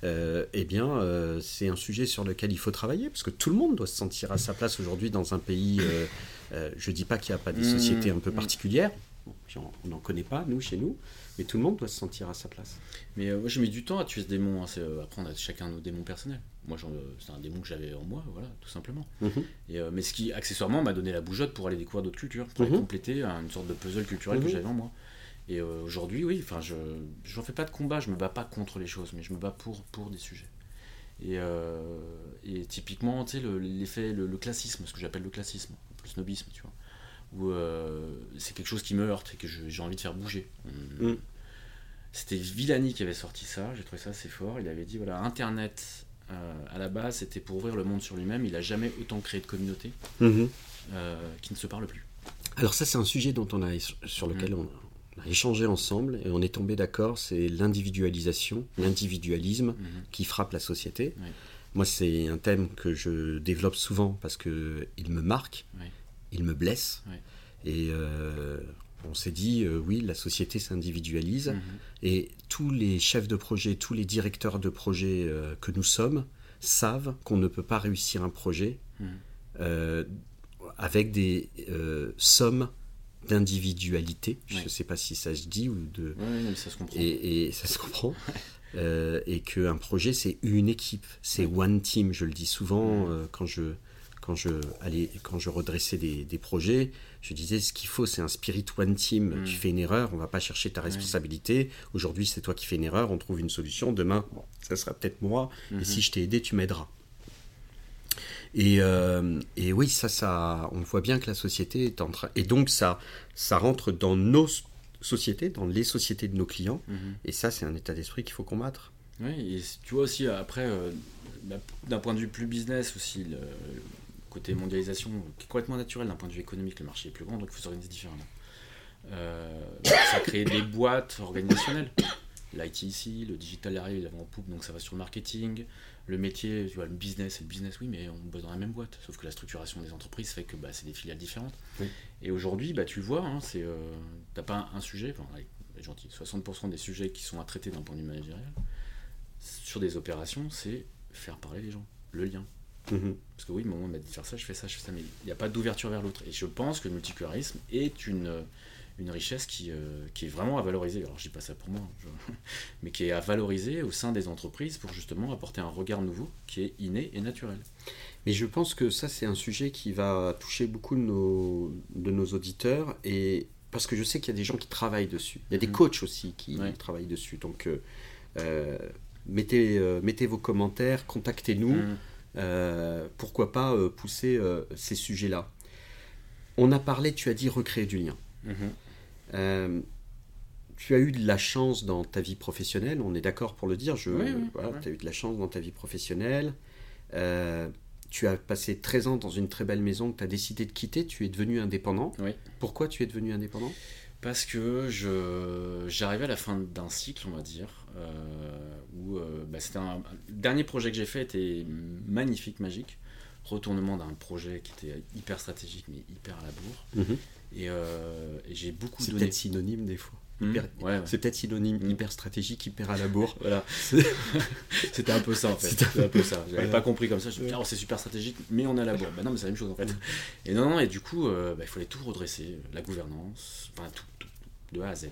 euh, eh bien, euh, c'est un sujet sur lequel il faut travailler, parce que tout le monde doit se sentir à sa place aujourd'hui dans un pays. je dis pas qu'il n'y a pas des Mhm. sociétés un peu Mhm. particulières, Bon, on n'en connaît pas, nous, chez nous, mais tout le monde doit se sentir à sa place. Mais moi, j'ai mis du temps à tuer ce démon. hein. C'est, euh, après, on a chacun nos démons personnels. Moi, c'est un démon que j'avais en moi, voilà, tout simplement. Et, mais ce qui, accessoirement, m'a donné la bougeotte pour aller découvrir d'autres cultures, pour aller Mhm. compléter euh, une sorte de puzzle culturel que j'avais en moi. Et euh, aujourd'hui, oui, enfin, je j'en fais pas de combat, je me bats pas contre les choses, mais je me bats pour, pour des sujets. Et, euh, et typiquement, tu sais, le- l'effet, le, le classisme, ce que j'appelle le classisme, le snobisme, tu vois, où euh, c'est quelque chose qui me heurte et que j'ai envie de faire bouger. Mm. C'était Villani qui avait sorti ça, j'ai trouvé ça assez fort. Il avait dit voilà, Internet, euh, à la base, c'était pour ouvrir le monde sur lui-même. Il a jamais autant créé de communautés Mhm. euh, qui ne se parlent plus. Alors ça, c'est un sujet dont on a, sur lequel on, on a échangé ensemble et on est tombé d'accord, c'est l'individualisation, l'individualisme Mhm. qui frappe la société. Moi, c'est un thème que je développe souvent parce que il me marque, il me blesse. Et euh, on s'est dit, euh, oui, la société s'individualise. Mhm. Et tous les chefs de projet, tous les directeurs de projet euh, que nous sommes savent qu'on ne peut pas réussir un projet Mhm. avec des sommes d'individualité. Je ne Ouais. sais pas si ça se dit ou de. Ouais, ça se comprend. Et, et ça se comprend. Euh, et qu'un projet, c'est une équipe, c'est one team. Je le dis souvent euh, quand je quand je allais, quand je redressais des, des projets, je disais ce qu'il faut, c'est un spirit one team. Mhm. Tu fais une erreur, on va pas chercher ta responsabilité. Aujourd'hui, c'est toi qui fais une erreur, on trouve une solution. Demain, bon, ça sera peut-être moi. Et si je t'ai aidé, tu m'aideras. Et, euh, et oui, ça, ça, on voit bien que la société est en train. Et donc, ça, ça rentre dans nos sociétés, dans les sociétés de nos clients. Mhm. Et ça, c'est un état d'esprit qu'il faut combattre. Ouais, et tu vois aussi, après, euh, d'un- point de vue plus business aussi, le côté mondialisation qui est complètement naturel d'un point de vue économique, le marché est plus grand, donc il faut s'organiser différemment. Euh, ça a créé des boîtes organisationnelles. L'IT ici, le digital arrive, il est en poupe, donc ça va sur le marketing. Le métier, tu vois, le business, c'est le business, oui, mais on bosse dans la même boîte. Sauf que la structuration des entreprises fait que bah, c'est des filiales différentes. Oui. Et aujourd'hui, bah, tu le vois, hein, c'est, euh, t'as pas un, un sujet, enfin, allez, gentil, 60% des sujets qui sont à traiter d'un point de vue managérial, sur des opérations, c'est faire parler les gens, le lien. Parce que oui, m'a dit de faire ça, je fais ça, je fais ça, mais il n'y a pas d'ouverture vers l'autre. Et je pense que le multiculturalisme est une, une richesse qui, euh, qui est vraiment à valoriser. Alors je dis pas ça pour moi, je- mais qui est à valoriser au sein des entreprises pour justement apporter un regard nouveau qui est inné et naturel. Mais je pense que ça, c'est un sujet qui va toucher beaucoup de nos, de nos auditeurs. Et parce que je sais qu'il y a des gens qui travaillent dessus. Il y a des Mhm. coachs aussi qui Ouais. travaillent dessus. Donc, euh, euh, mettez, euh, mettez vos commentaires, contactez-nous. Mm. Pourquoi pas pousser ces sujets-là On a parlé, tu as dit recréer du lien. Mhm. Euh, tu as eu de la chance dans ta vie professionnelle, on est d'accord pour le dire. Je, Oui, oui, voilà, ouais. Tu as eu de la chance dans ta vie professionnelle. Euh, tu as passé 13 ans dans une très belle maison que tu as décidé de quitter. Tu es devenu indépendant. Pourquoi tu es devenu indépendant? Parce que je, j'arrivais à la fin d'un cycle, on va dire, euh, où euh, bah, c'était un, le dernier projet que j'ai fait était magnifique, magique. Retournement d'un projet qui était hyper stratégique, mais hyper à la bourre. Et, euh, et j'ai beaucoup C'est donné. peut-être synonyme des fois. Hmm, hyper- ouais, ouais. C'est peut-être synonyme Mm. hyper stratégique, hyper à la bourre. Voilà, c'était un peu ça en fait. C'était- un peu ça. J'avais Voilà. pas compris comme ça. Je me dit, oh, c'est super stratégique, mais on à la bourre. Bah non, mais c'est la même chose en fait. Et non, non, et du coup, euh, bah, il fallait tout redresser, la gouvernance, enfin tout, tout, tout, de A à Z.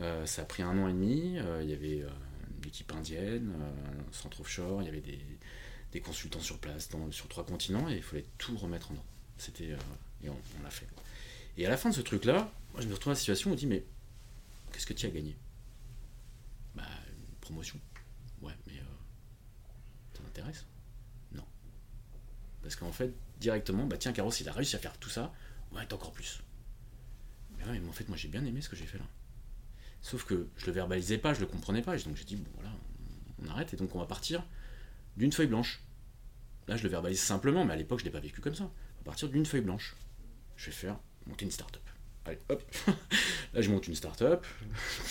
Euh, ça a pris un an et demi. Il y avait une équipe indienne, un centre offshore, il y avait des, des consultants sur place dans- sur trois continents et il fallait tout remettre en ordre. C'était, et on, on l'a fait. Et à la fin de ce truc-là, moi je me retrouve dans la situation où on dit mais qu'est-ce que tu as gagné? Bah une promotion. Ouais, mais euh, ça m'intéresse Non. Parce qu'en fait, directement, bah tiens, Caros, il a réussi à faire tout ça, ouais, t'as encore plus. Mais ouais, mais en fait, moi j'ai bien aimé ce que j'ai fait là. Sauf que je le verbalisais pas, je le comprenais pas, donc j'ai dit, bon voilà, on, on arrête, et donc on va partir d'une feuille blanche. Là, je le verbalise simplement, mais à l'époque, je l'ai pas vécu comme ça. À partir d'une feuille blanche, je vais faire monter une start-up. Allez, hop Là, je monte une start-up.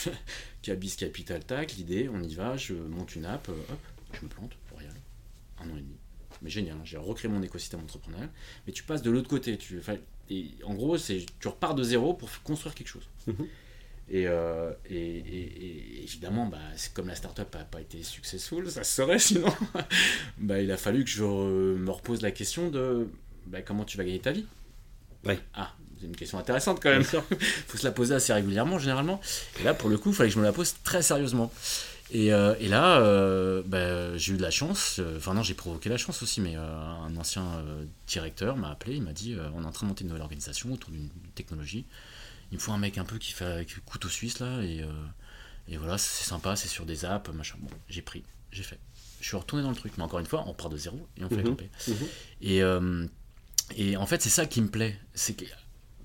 Cabis Capital Tac, l'idée, on y va, je monte une app, euh, hop, je me plante, rien. Un an et demi. Mais génial, hein, j'ai recréé mon écosystème entrepreneurial. Mais tu passes de l'autre côté. Tu, et en gros, c'est tu repars de zéro pour construire quelque chose. Mhm. Et, euh, et, et- et évidemment, bah, c'est comme la startup n'a pas été successful, ça se serait sinon. bah, il a fallu que je me repose la question de bah, comment tu vas gagner ta vie? Ouais. Ah, c'est une question intéressante quand même. faut se la poser assez régulièrement, généralement. Et là, pour le coup, il fallait que je me la pose très sérieusement. Et, euh, et là, euh, bah, j'ai eu de la chance, euh, enfin non, j'ai provoqué la chance aussi, mais euh, un ancien directeur m'a appelé, il m'a dit on est en train de monter une nouvelle organisation autour d'une technologie. Il me faut un mec un peu qui fait qui couteau suisse là, et, et voilà, c'est sympa, c'est sur des apps, machin. Bon, j'ai pris, j'ai fait. Je suis retourné dans le truc, mais encore une fois, on part de zéro et on fait Mhm. camper. Mhm. Et, et en fait, c'est ça qui me plaît. C'est que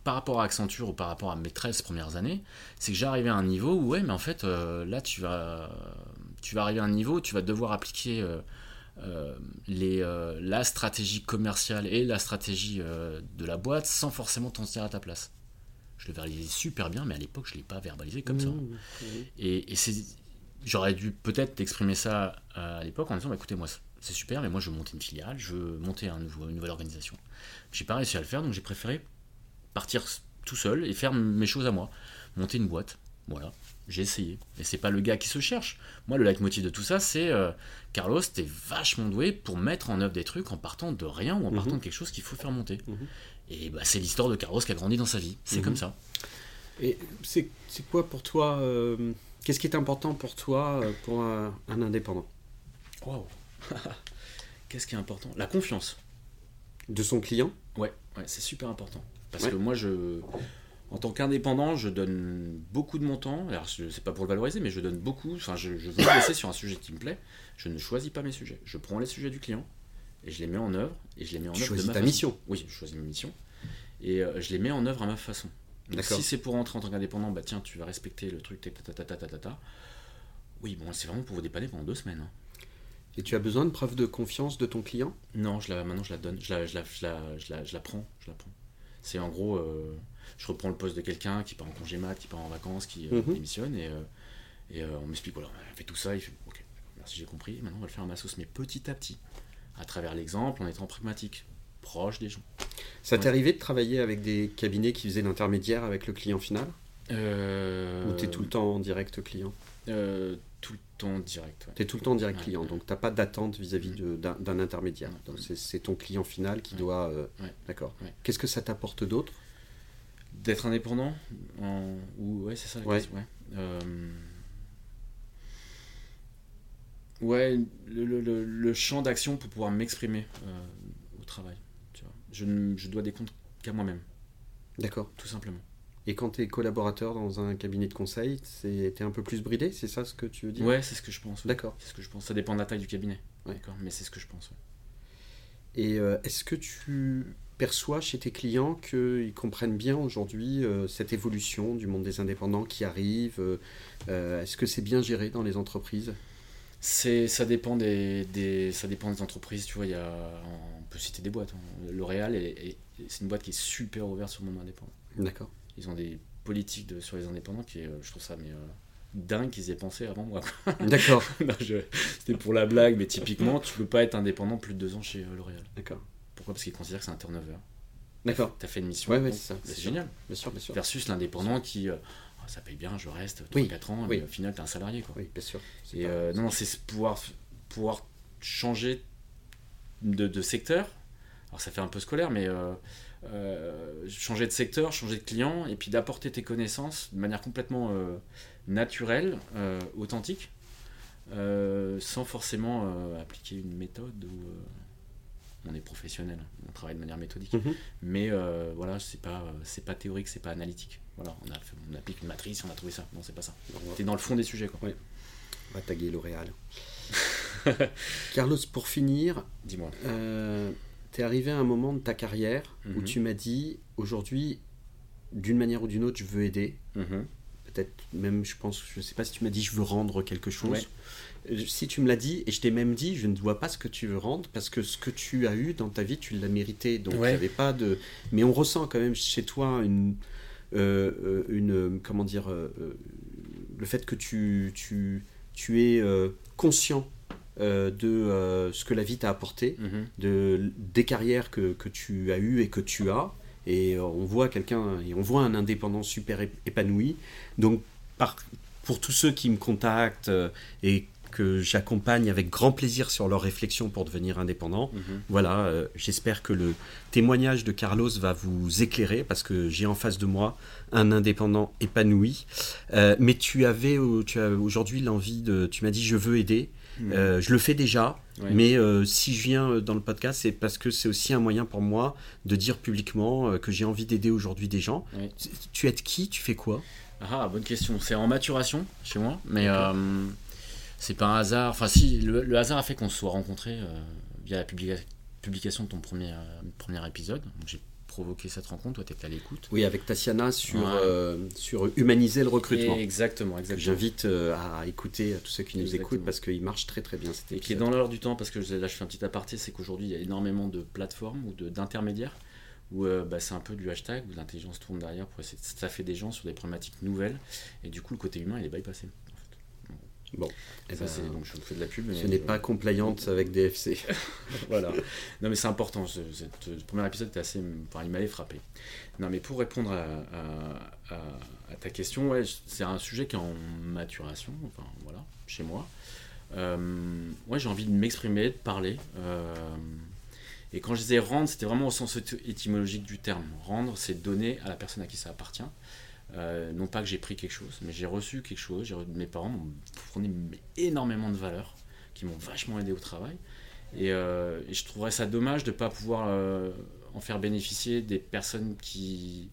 par rapport à Accenture ou par rapport à mes 13 premières années, c'est que j'arrivais à un niveau où, ouais, mais en fait, euh, là, tu vas, tu vas arriver à un niveau où tu vas devoir appliquer euh, euh, les, la stratégie commerciale et la stratégie de la boîte sans forcément t'en tirer à ta place. Je le verbalisais super bien, mais à l'époque, je ne l'ai pas verbalisé comme ça. Mhm. Et, et c'est, j'aurais dû peut-être t'exprimer ça à l'époque en disant bah, écoutez, moi c'est super, mais moi je veux monter une filiale, je veux monter un nouveau, une nouvelle organisation. J'ai pas réussi à le faire, donc j'ai préféré partir tout seul et faire mes choses à moi. Monter une boîte, voilà, j'ai essayé. Et c'est pas le gars qui se cherche. Moi, le leitmotiv de tout ça, c'est euh, Carlos, t'es vachement doué pour mettre en œuvre des trucs en partant de rien ou en Mhm. partant de quelque chose qu'il faut faire monter. Mhm. Et bah, c'est l'histoire de Carlos qui a grandi dans sa vie. C'est Mhm. comme ça. Et c'est c'est quoi pour toi euh, Qu'est-ce qui est important pour toi euh, pour un, un indépendant? Waouh Qu'est-ce qui est important? La confiance. De son client? Ouais, ouais c'est super important. Parce Ouais. que moi, je, en tant qu'indépendant, je donne beaucoup de mon temps. Alors, c'est pas pour le valoriser, mais je donne beaucoup. Enfin, je, je veux bosser sur un sujet qui me plaît. Je ne choisis pas mes sujets. Je prends les sujets du client et je les mets en œuvre. Et je les mets en Tu œuvre choisis de ma ta façon. mission. Oui, je choisis ma mission. Et euh, je les mets en œuvre à ma façon. Donc, si c'est pour rentrer en tant qu'indépendant, bah tiens, tu vas respecter le truc, ta ta ta ta ta ta ta. Oui, bon, c'est vraiment pour vous dépanner pendant deux semaines. hein. Et tu as besoin de preuves de confiance de ton client? Non, je la, maintenant je la donne, je la, je la, je la, je la, je la prends, je la prends. C'est en gros, euh, je reprends le poste de quelqu'un qui part en congé mat, qui part en vacances, qui euh, Mhm. démissionne, et, euh, et on m'explique, voilà, on fait tout ça, il fait, ok, merci, j'ai compris, maintenant on va le faire à ma sauce, mais petit à petit, à travers l'exemple, en étant pragmatique, proche des gens. Ça t'est Ouais. arrivé de travailler avec des cabinets qui faisaient l'intermédiaire avec le client final? Ou t'es tout le temps en direct client? Tout le temps direct, ouais. T'es tout le temps direct Ouais. client, donc t'as pas d'attente vis-à-vis de- d'un intermédiaire. Non. Donc c'est- ton client final qui doit... euh. D'accord. Qu'est-ce que ça t'apporte d'autre? D'être indépendant en... ou ouais c'est ça la Ouais. question, ouais. Euh, ouais le, le- le- le champ d'action pour pouvoir m'exprimer euh, au travail tu vois. je, ne- je dois des comptes qu'à moi-même D'accord. tout simplement Et quand t'es collaborateur dans un cabinet de conseil, t'es un peu plus bridé, c'est ça ce que tu veux dire? Ouais c'est ce que je pense. D'accord. c'est ce que je pense ça dépend de la taille du cabinet Ouais. d'accord mais c'est ce que je pense. Et euh, est-ce que tu perçois chez tes clients qu'ils comprennent bien aujourd'hui euh, cette évolution du monde des indépendants qui arrive euh, Est-ce que c'est bien géré dans les entreprises? C'est ça dépend des, des ça dépend des entreprises tu vois il y a on peut citer des boîtes hein. L'Oréal est- est- c'est une boîte qui est super ouverte sur le monde indépendant D'accord. Ils ont des politiques de- sur les indépendants qui euh, je trouve ça mais euh, dingue qu'ils aient pensé avant moi. D'accord. C'était pour la blague, mais typiquement, tu peux pas être indépendant plus de deux ans chez euh, L'Oréal. D'accord. Pourquoi? Parce qu'ils considèrent que c'est un turnover. D'accord. T'as fait une mission, Ouais, ouais, c'est ça, c'est génial. Bien sûr, bien sûr. Versus l'indépendant qui, euh, Ah, ça paye bien, je reste Oui, 3-4 ans, oui. mais au final, t'es un salarié. Quoi. Oui, bien sûr. Et pas- euh, non, non, c'est pouvoir, pouvoir changer de, de secteur. Alors ça fait un peu scolaire, mais euh, euh, changer de secteur, changer de client, et puis d'apporter tes connaissances de manière complètement euh, naturelle, euh, authentique, sans forcément appliquer une méthode où on est professionnel, on travaille de manière méthodique. Mhm. Mais voilà, c'est pas, c'est pas théorique, c'est pas analytique. Voilà, on, a fait- on applique une matrice, on a trouvé ça. Non, c'est pas ça. T'es dans le fond des sujets, quoi. on va taguer L'Oréal. Carlos, pour finir, Dis-moi. Euh, t'es arrivé à un moment de ta carrière où Mhm. tu m'as dit aujourd'hui, d'une manière ou d'une autre, je veux aider. Mhm. peut-être même, je pense, je sais pas si tu m'as dit je veux rendre quelque chose. Ouais. Euh, Si tu me l'as dit, et je t'ai même dit, je ne vois pas ce que tu veux rendre, parce que ce que tu as eu dans ta vie, tu l'as mérité. Donc il Ouais. n'y avait pas de. Mais on ressent quand même chez toi une. euh, euh, une comment dire. euh, le fait que tu, tu, tu es euh, conscient euh, de euh, ce que la vie t'a apporté, Mhm. de, des carrières que, que tu as eues et que tu as. Et euh, on voit quelqu'un, et on voit un indépendant super ép- épanoui. Donc, par, pour tous ceux qui me contactent et que j'accompagne avec grand plaisir sur leur réflexion pour devenir indépendant, Mhm. voilà, euh, j'espère que le témoignage de Carlos va vous éclairer parce que j'ai en face de moi un indépendant épanoui. Mais tu avais, tu as aujourd'hui l'envie de, tu m'as dit je veux aider. Mhm. Euh, je le fais déjà, Ouais. mais euh, si je viens euh, dans le podcast, c'est parce que c'est aussi un moyen pour moi de dire publiquement que j'ai envie d'aider aujourd'hui des gens. Ouais. Tu- aides qui? Tu fais quoi? Ah, bonne question. C'est en maturation chez moi, mais euh, c'est pas un hasard. Enfin, si, le, le hasard a fait qu'on se soit rencontrés via la publica- publication de ton premier, premier épisode. J'ai provoqué cette rencontre, toi, tu étais à l'écoute. Oui, avec Tatiana sur, Ouais. euh, sur humaniser le recrutement. Exactement, exactement. J'invite euh, à écouter à tous ceux qui nous Exactement. écoutent parce qu'il marche très très bien Et qui est dans l'heure du temps, parce que là je fais un petit aparté, c'est qu'aujourd'hui il y a énormément de plateformes ou de- d'intermédiaires où euh, bah, c'est un peu du hashtag, où l'intelligence tourne derrière pour essayer de staffer des gens sur des problématiques nouvelles, et du coup le côté humain il est bypassé. Bon, eh ben, c'est- donc je vous fais de la pub. mais ce n'est pas compliante avec DFC. voilà. Non, mais c'est important. Ce, premier épisode était assez. Enfin, il m'avait frappé. Non, mais pour répondre à, à- à- à ta question, ouais, c'est un sujet qui est en maturation, enfin, voilà, chez moi. Euh, ouais, j'ai envie de m'exprimer, de parler. euh, et quand je disais rendre, c'était vraiment au sens éty- étymologique du terme. Rendre, c'est donner à la personne à qui ça appartient. Euh, non pas que j'ai pris quelque chose, mais j'ai reçu quelque chose. Mes parents m'ont fourni énormément de valeurs qui m'ont vachement aidé au travail. Et, euh, je trouverais ça dommage de ne pas pouvoir euh, en faire bénéficier des personnes qui,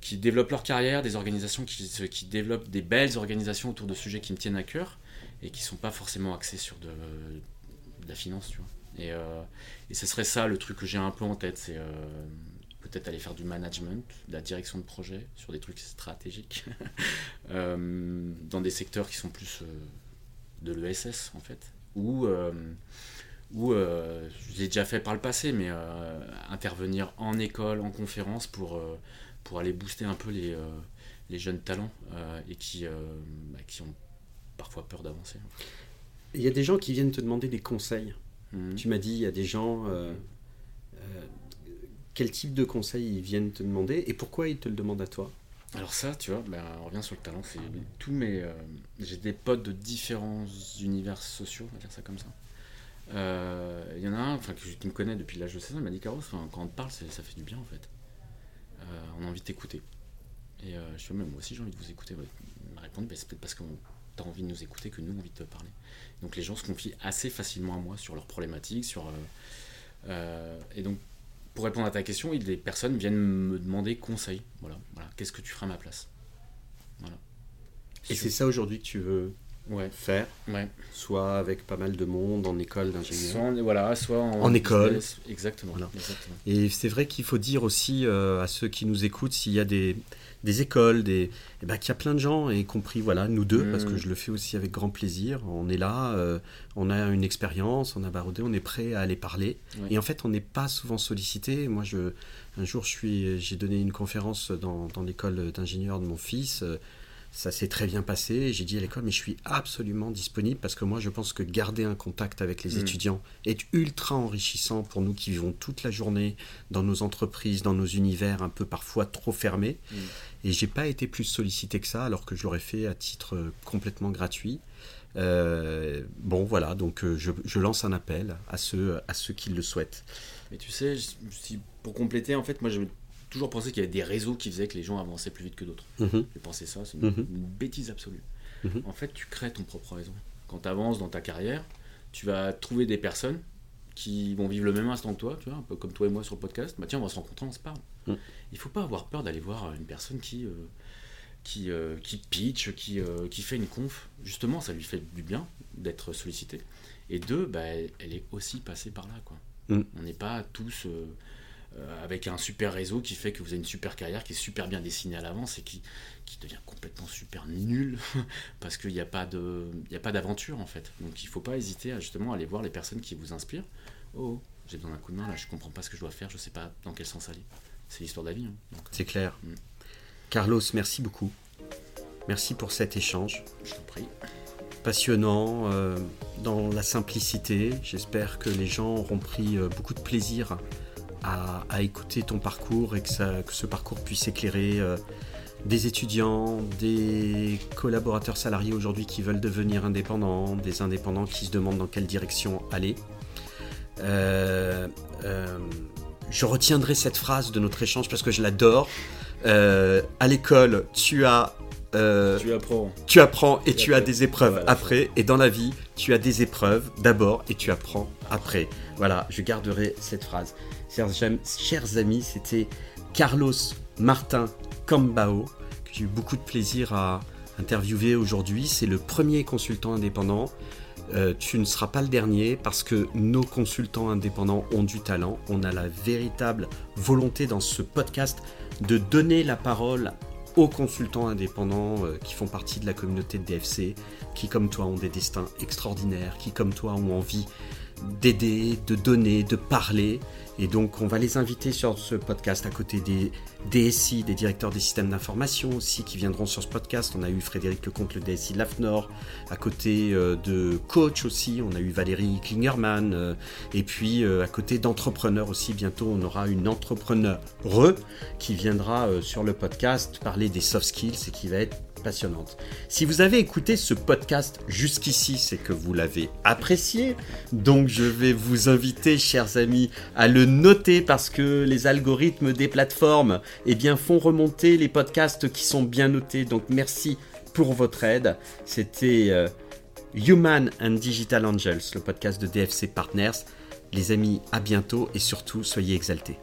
qui développent leur carrière, des organisations qui, qui développent des belles organisations autour de sujets qui me tiennent à cœur et qui ne sont pas forcément axés sur de, de la finance. Tu vois. Et, et ce serait ça le truc que j'ai un peu en tête, c'est peut-être aller faire du management, de la direction de projet sur des trucs stratégiques, euh, dans des secteurs qui sont plus euh, de l'ESS en fait, ou euh, ou je l'ai déjà fait par le passé, mais intervenir en école, en conférence pour, pour aller booster un peu les, les jeunes talents et qui, bah, qui ont parfois peur d'avancer. Il y a des gens qui viennent te demander des conseils. Mhm. Tu m'as dit, il y a des gens. euh, quel type de conseils ils viennent te demander et pourquoi ils te le demandent à toi Alors ça, tu vois, ben, on revient sur le talent. C'est tous mes, euh, j'ai des potes de différents univers sociaux, on va dire ça comme ça. Euh, Il y en a un, enfin, que qui me connaît depuis l'âge de 16 ans, il m'a dit Carlos, quand on te parle, ça fait du bien en fait. Euh, on a envie de t'écouter. Et je suis même moi aussi j'ai envie de vous écouter. Il m'a répondu, Ben, c'est peut-être parce qu'on t'as envie de nous écouter que nous on a envie de te parler. Donc les gens se confient assez facilement à moi sur leurs problématiques, sur et donc pour répondre à ta question, les personnes viennent me demander conseil. Voilà, voilà. qu'est-ce que tu feras à ma place? Voilà. Et c'est ça aujourd'hui que tu veux Ouais, faire, ouais. soit avec pas mal de monde en école Soit, d'ingénieur. en, voilà, soit en, En école. business. Exactement. Voilà. exactement. Et c'est vrai qu'il faut dire aussi euh, à ceux qui nous écoutent s'il y a des, des écoles, des, eh ben, qu'il y a plein de gens, y compris voilà, nous deux, Mm. parce que je le fais aussi avec grand plaisir. On est là, euh, on a une expérience, on a baroudé, on est prêt à aller parler. Et en fait, on n'est pas souvent sollicité. Moi, je, un jour, j'ai donné une conférence dans, dans l'école d'ingénieur de mon fils. Ça s'est très bien passé. J'ai dit à l'école, mais je suis absolument disponible parce que moi, je pense que garder un contact avec les Mm. étudiants est ultra enrichissant pour nous qui vivons toute la journée dans nos entreprises, dans nos univers un peu parfois trop fermés. Mm. Et j'ai pas été plus sollicité que ça, alors que je l'aurais fait à titre euh, complètement gratuit. Euh, bon, voilà, donc euh, je, je lance un appel à ceux, à ceux qui le souhaitent. Mais tu sais, si- pour compléter, en fait, moi j'ai toujours pensé qu'il y avait des réseaux qui faisaient que les gens avançaient plus vite que d'autres. Mhm. J'ai pensé ça, c'est une, Mhm. une bêtise absolue. Mhm. En fait, tu crées ton propre réseau. Quand tu avances dans ta carrière, tu vas trouver des personnes qui vont vivre le même instant que toi, tu vois, un peu comme toi et moi sur le podcast. Bah tiens, on va se rencontrer, on se parle. Mhm. Il faut pas avoir peur d'aller voir une personne qui, euh, qui, euh, qui pitch, qui, euh, qui fait une conf. Justement, ça lui fait du bien d'être sollicité. Et deux, bah, elle, elle est aussi passée par là. Quoi. Mhm. On n'est pas tous avec un super réseau qui fait que vous avez une super carrière qui est super bien dessinée à l'avance et qui, qui devient complètement super nul parce qu'il n'y a pas d'aventure en fait donc il faut pas hésiter à justement aller voir les personnes qui vous inspirent oh j'ai besoin d'un coup de main là je comprends pas ce que je dois faire je sais pas dans quel sens aller c'est l'histoire de la vie hein, c'est clair. Mm. Carlos merci beaucoup. Merci pour cet échange. Je t'en prie. Passionnant euh, dans la simplicité. J'espère que les gens auront pris euh, beaucoup de plaisir à, écouter ton parcours et que, ça, que ce parcours puisse éclairer euh, des étudiants, des collaborateurs salariés aujourd'hui qui veulent devenir indépendants, des indépendants qui se demandent dans quelle direction aller. Euh, euh, je retiendrai cette phrase de notre échange parce que je l'adore. à l'école, tu as tu apprends. Tu apprends et tu, as des épreuves après. Et dans la vie, tu as des épreuves d'abord et tu apprends après. Voilà, je garderai cette phrase. Chers, amis, c'était Carlos Martin Cambao, que j'ai eu beaucoup de plaisir à interviewer aujourd'hui. C'est le premier consultant indépendant. Euh, tu ne seras pas le dernier parce que nos consultants indépendants ont du talent. On a la véritable volonté dans ce podcast de donner la parole aux consultants indépendants euh, qui font partie de la communauté de DFC, qui comme toi ont des destins extraordinaires, qui comme toi ont envie d'aider, de donner, de parler. Et donc on va les inviter sur ce podcast à côté des DSI, des directeurs des systèmes d'information aussi qui viendront sur ce podcast. On a eu Frédéric Lecomte, le DSI de l'AFNOR, à côté euh, de coach aussi, on a eu Valérie Klingerman, euh, et puis euh, à côté d'entrepreneurs aussi, bientôt on aura une entrepreneur qui viendra sur le podcast parler des soft skills et qui va être passionnante. Si vous avez écouté ce podcast jusqu'ici, c'est que vous l'avez apprécié. Donc je vais vous inviter, chers amis, à le noter parce que les algorithmes des plateformes eh bien, font remonter les podcasts qui sont bien notés. Donc merci pour votre aide. C'était euh, Human and Digital Angels, le podcast de DFC Partners. Les amis, à bientôt et surtout, soyez exaltés.